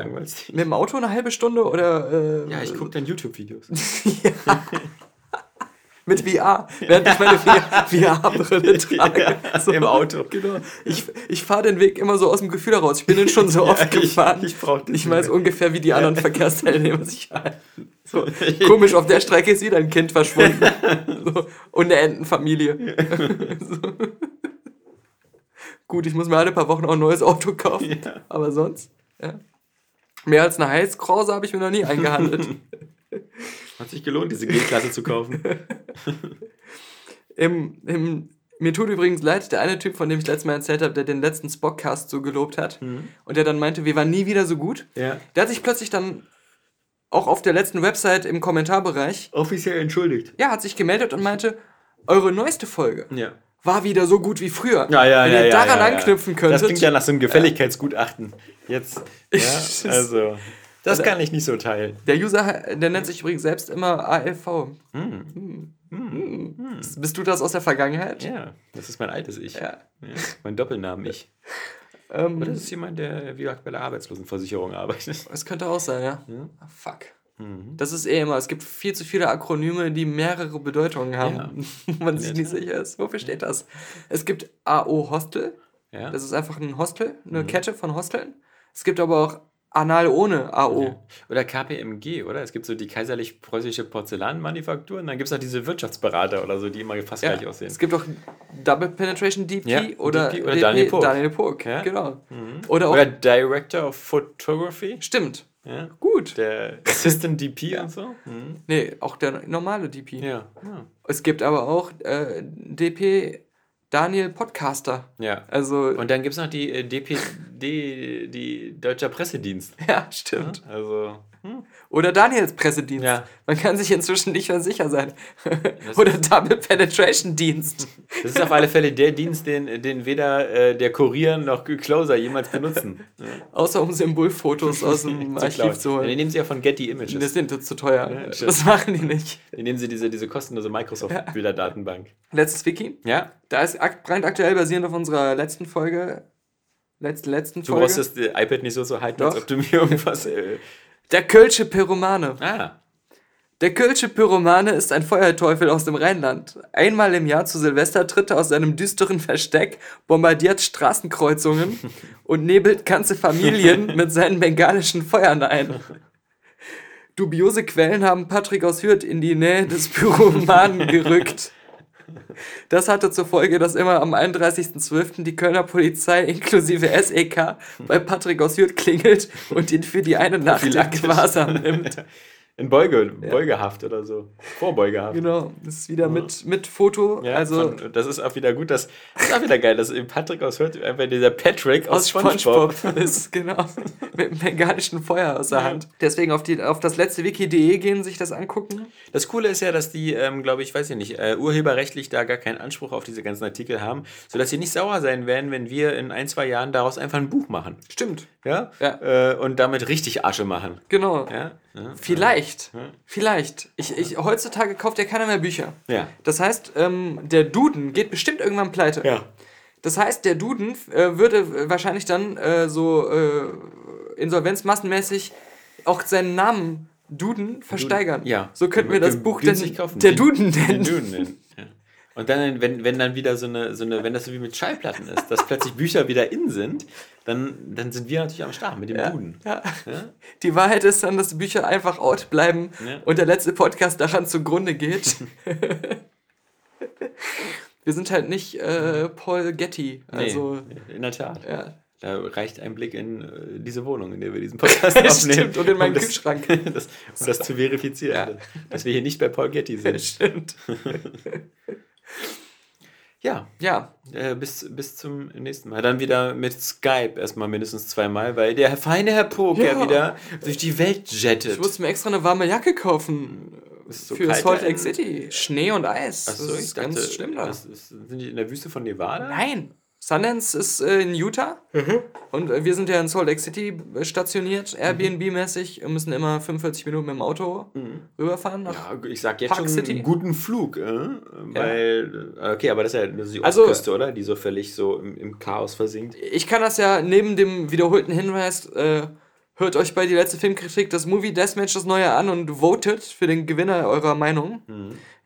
mit dem Auto eine halbe Stunde oder äh, Ja, ich gucke dann YouTube-Videos. *laughs* mit VR, während ich meine VR-Brille *laughs* trage. Ja, im Auto. Genau. Ich, ich fahre den Weg immer so aus dem Gefühl heraus. Ich bin den schon so *laughs* oft ich- gefahren. ich Ich nicht weiß ungefähr, wie die anderen *laughs* Verkehrsteilnehmer sich halten. So, komisch, auf der Strecke ist wieder ein Kind verschwunden. So, und eine Entenfamilie. So. Gut, ich muss mir alle paar Wochen auch ein neues Auto kaufen. Aber sonst, ja. Mehr als eine Heißkrause habe ich mir noch nie eingehandelt. Hat sich gelohnt, diese G-Klasse zu kaufen. *laughs* Im, im Mir tut übrigens leid, der eine Typ, von dem ich letztes Mal erzählt habe, der den letzten Spockcast so gelobt hat und der dann meinte, wir waren nie wieder so gut. Ja. Der hat sich plötzlich dann auch auf der letzten Website im Kommentarbereich, Offiziell entschuldigt. ja, hat sich gemeldet und meinte, eure neueste Folge Ja. war wieder so gut wie früher. Ja, ja, Wenn ja, ihr daran anknüpfen könntet. Das klingt ja nach so einem Gefälligkeitsgutachten. Jetzt. *laughs* Also. Das kann ich nicht so teilen. Der User, der nennt sich übrigens selbst immer ALV. Hm. Hm. Bist du das aus der Vergangenheit? Ja, das ist mein altes Ich. Ja. Ja, mein Doppelnamen Ich. Ähm, Oder das ist jemand, der wie gesagt bei der Arbeitslosenversicherung arbeitet. das könnte auch sein, ja. Ja. Ah, fuck. Mhm. Das ist eh immer, es gibt viel zu viele Akronyme, die mehrere Bedeutungen haben, wo *laughs* man sich nicht sicher ist. Wofür steht das? Es gibt AO Hostel, Ja. das ist einfach ein Hostel, Mhm. eine Kette von Hosteln. Es gibt aber auch Anal ohne AO. Ja. Oder KPMG, oder? Es gibt so die kaiserlich-preußische Porzellanmanufaktur und dann gibt es auch diese Wirtschaftsberater oder so, die immer fast Ja, gleich aussehen. es gibt auch Double Penetration DP Ja, oder, DP oder DP, Daniel Pog. Daniel Pog, genau. Oder auch, Oder Director of Photography. stimmt, Ja. gut. Der Assistant DP und so. Mhm. Nee, auch der normale DP. Ja. Es gibt aber auch äh, DP Daniel Podcaster. ja. Also, Und dann gibt es noch die äh, DPD, die Deutscher Pressedienst. ja, stimmt. Also, hm. Oder Daniels Pressedienst. Ja. Man kann sich inzwischen nicht mehr sicher sein. *laughs* Oder Double Penetration Dienst. das ist auf alle Fälle der Dienst, den, den weder äh, der Kurier noch Closer jemals benutzen. Ja. *laughs* Außer um Symbolfotos *laughs* aus dem Zu Archiv klauen. zu Ja, holen. Den nehmen sie ja von Getty Images. Das sind zu teuer. Ja, das machen die nicht. Den nehmen sie diese, diese kostenlose Microsoft-Bilderdatenbank. Letztes Wiki. Ja, Da ist ak brandaktuell basierend auf unserer letzten Folge. Letz letzten du Folge. brauchst das äh, iPad nicht so so halten, als ob du mir irgendwas. Äh, Der Kölsche Pyromane. ah, Der Kölsche Pyromane ist ein Feuerteufel aus dem Rheinland. Einmal im Jahr zu Silvester tritt er aus seinem düsteren Versteck, bombardiert Straßenkreuzungen *laughs* und nebelt ganze Familien *laughs* mit seinen bengalischen Feuern ein. Dubiose Quellen haben Patrick aus Hürth in die Nähe des Pyromanen gerückt. Das hatte zur Folge, dass immer am 31.12. die Kölner Polizei inklusive SEK bei Patrick aus Hürth klingelt und ihn für die eine Nacht in. Gewahrsam nimmt. *laughs* in Beuge, Beugehaft oder so. Vorbeugehaft. Genau, das ist wieder mit, mit Foto. Ja, also von, das ist auch wieder gut, dass, das ist auch wieder geil, dass Patrick aus Hört einfach dieser Patrick aus, aus SpongeBob. SpongeBob *laughs* ist, genau. *laughs* Mit dem bengalischen Feuer aus der Hand. Deswegen auf, die, auf das letzte wiki.de gehen, sich das angucken. Das Coole ist ja, dass die, ähm, glaube ich, weiß ich nicht, äh, urheberrechtlich da gar keinen Anspruch auf diese ganzen Artikel haben, sodass sie nicht sauer sein werden, wenn wir in ein, zwei Jahren daraus einfach ein Buch machen. Stimmt. Ja? Ja. Äh, und damit richtig Asche machen. Genau. Ja? Ja. Vielleicht. Ja. Vielleicht. Ich, ich, heutzutage kauft ja keiner mehr Bücher. Ja. Das heißt, ähm, der Duden geht bestimmt irgendwann pleite. Ja. Das heißt, der Duden äh, würde wahrscheinlich dann äh, so äh, insolvenzmassenmäßig auch seinen Namen Duden versteigern. Ja. So könnten wir das Gün- Buch kaufen. der Den- Duden Den nennen. Duden nennen. Ja. Und dann, wenn, wenn dann wieder so eine, so eine, wenn das so wie mit Schallplatten ist, dass plötzlich Bücher wieder in sind, dann, dann sind wir natürlich am Start mit dem Duden. Ja. Ja? *laughs* Die Wahrheit ist dann, dass die Bücher einfach out bleiben Ja. und der letzte Podcast daran zugrunde geht. *laughs* wir sind halt nicht äh, Paul Getty. Also, nee, in der Tat. ja. Da reicht ein Blick in äh, diese Wohnung, in der wir diesen Podcast *laughs* aufnehmen. Stimmt, und in meinen um das, Kühlschrank. Das, um das zu verifizieren, Ja. dass wir hier nicht bei Paul Getty sind. Stimmt. Ja, Ja, äh, bis, bis zum nächsten Mal. Dann wieder mit Skype erstmal mindestens zweimal, weil der feine Herr Poker Ja. wieder durch die Welt jettet. ich musste mir extra eine warme Jacke kaufen. So für Salt Lake City. Schnee und Eis. Achso, das ich ist dachte, ganz schlimm da. ist, sind die in der Wüste von Nevada? Nein. Sundance ist äh, in Utah und äh, wir sind ja in Salt Lake City stationiert, Airbnb-mäßig. Müssen immer 45 Minuten mit dem Auto rüberfahren. Nach Ja, ich sag jetzt Park schon City? einen guten Flug, äh? weil, äh, okay, aber das ist ja das ist die Also- Ostküste, oder? Die so völlig so im, im Chaos versinkt. Ich kann das ja neben dem wiederholten Hinweis, äh, hört euch bei die letzte Filmkritik das Movie Deathmatch das neue an und votet für den Gewinner eurer Meinung.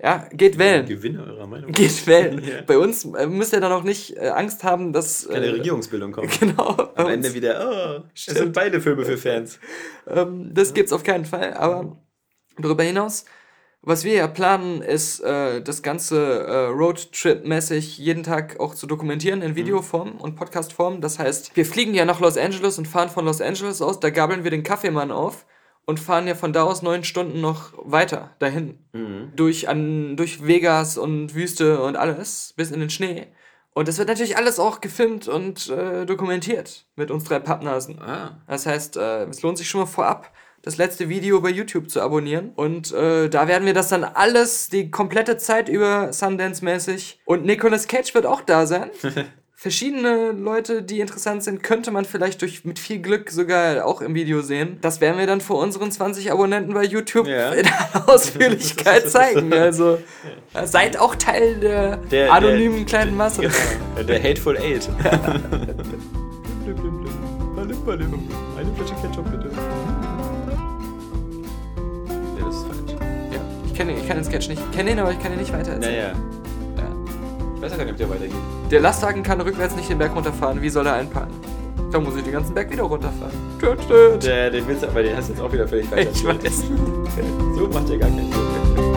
Ja, geht wählen. Gewinner eurer Meinung. *laughs* Geht wählen. Ja. Bei uns äh, müsst ihr dann auch nicht äh, Angst haben, dass. Keine Äh, Regierungsbildung kommt. *laughs* genau. Am Ende wieder, oh, es sind beide Filme für Fans. *laughs* ähm, das gibt's auf keinen Fall. Aber darüber hinaus, was wir ja planen, ist äh, das Ganze äh, Roadtrip-mäßig jeden Tag auch zu dokumentieren in Videoform und Podcastform. Das heißt, wir fliegen ja nach Los Angeles und fahren von Los Angeles aus, da gabeln wir den Kaffeemann auf und fahren ja von da aus neun Stunden noch weiter dahin. Mhm. Durch, an, durch Vegas und Wüste und alles bis in den Schnee. Und das wird natürlich alles auch gefilmt und äh, dokumentiert mit uns drei Pappnasen. Ah. Das heißt, äh, es lohnt sich schon mal vorab, das letzte Video bei YouTube zu abonnieren. Und äh, da werden wir das dann alles die komplette Zeit über Sundance-mäßig. Und Nicolas Cage wird auch da sein. *laughs* Verschiedene Leute, die interessant sind, könnte man vielleicht durch mit viel Glück sogar auch im Video sehen. Das werden wir dann vor unseren 20 Abonnenten bei YouTube Ja. in aller *laughs* Ausführlichkeit *laughs* zeigen. Also seid auch Teil der, Der- anonymen der- kleinen Masse. Genau. Der Hateful Eight. *laughs* Eine Flasche Ketchup bitte. Ja, das ist falsch. Ja, ich kenne den Sketch nicht. Ich kenne ihn, aber ich kann ihn nicht weiter Naja. erzählen. Ja. Gar nicht, ob der weitergeht. Der Lastwagen kann rückwärts nicht den Berg runterfahren. Wie soll er einparken? Da muss ich den ganzen Berg wieder runterfahren. Tüt, tüt. Der, den willst du, aber den hast du jetzt auch wieder völlig falsch Ich weiß. So macht der gar keinen Sinn.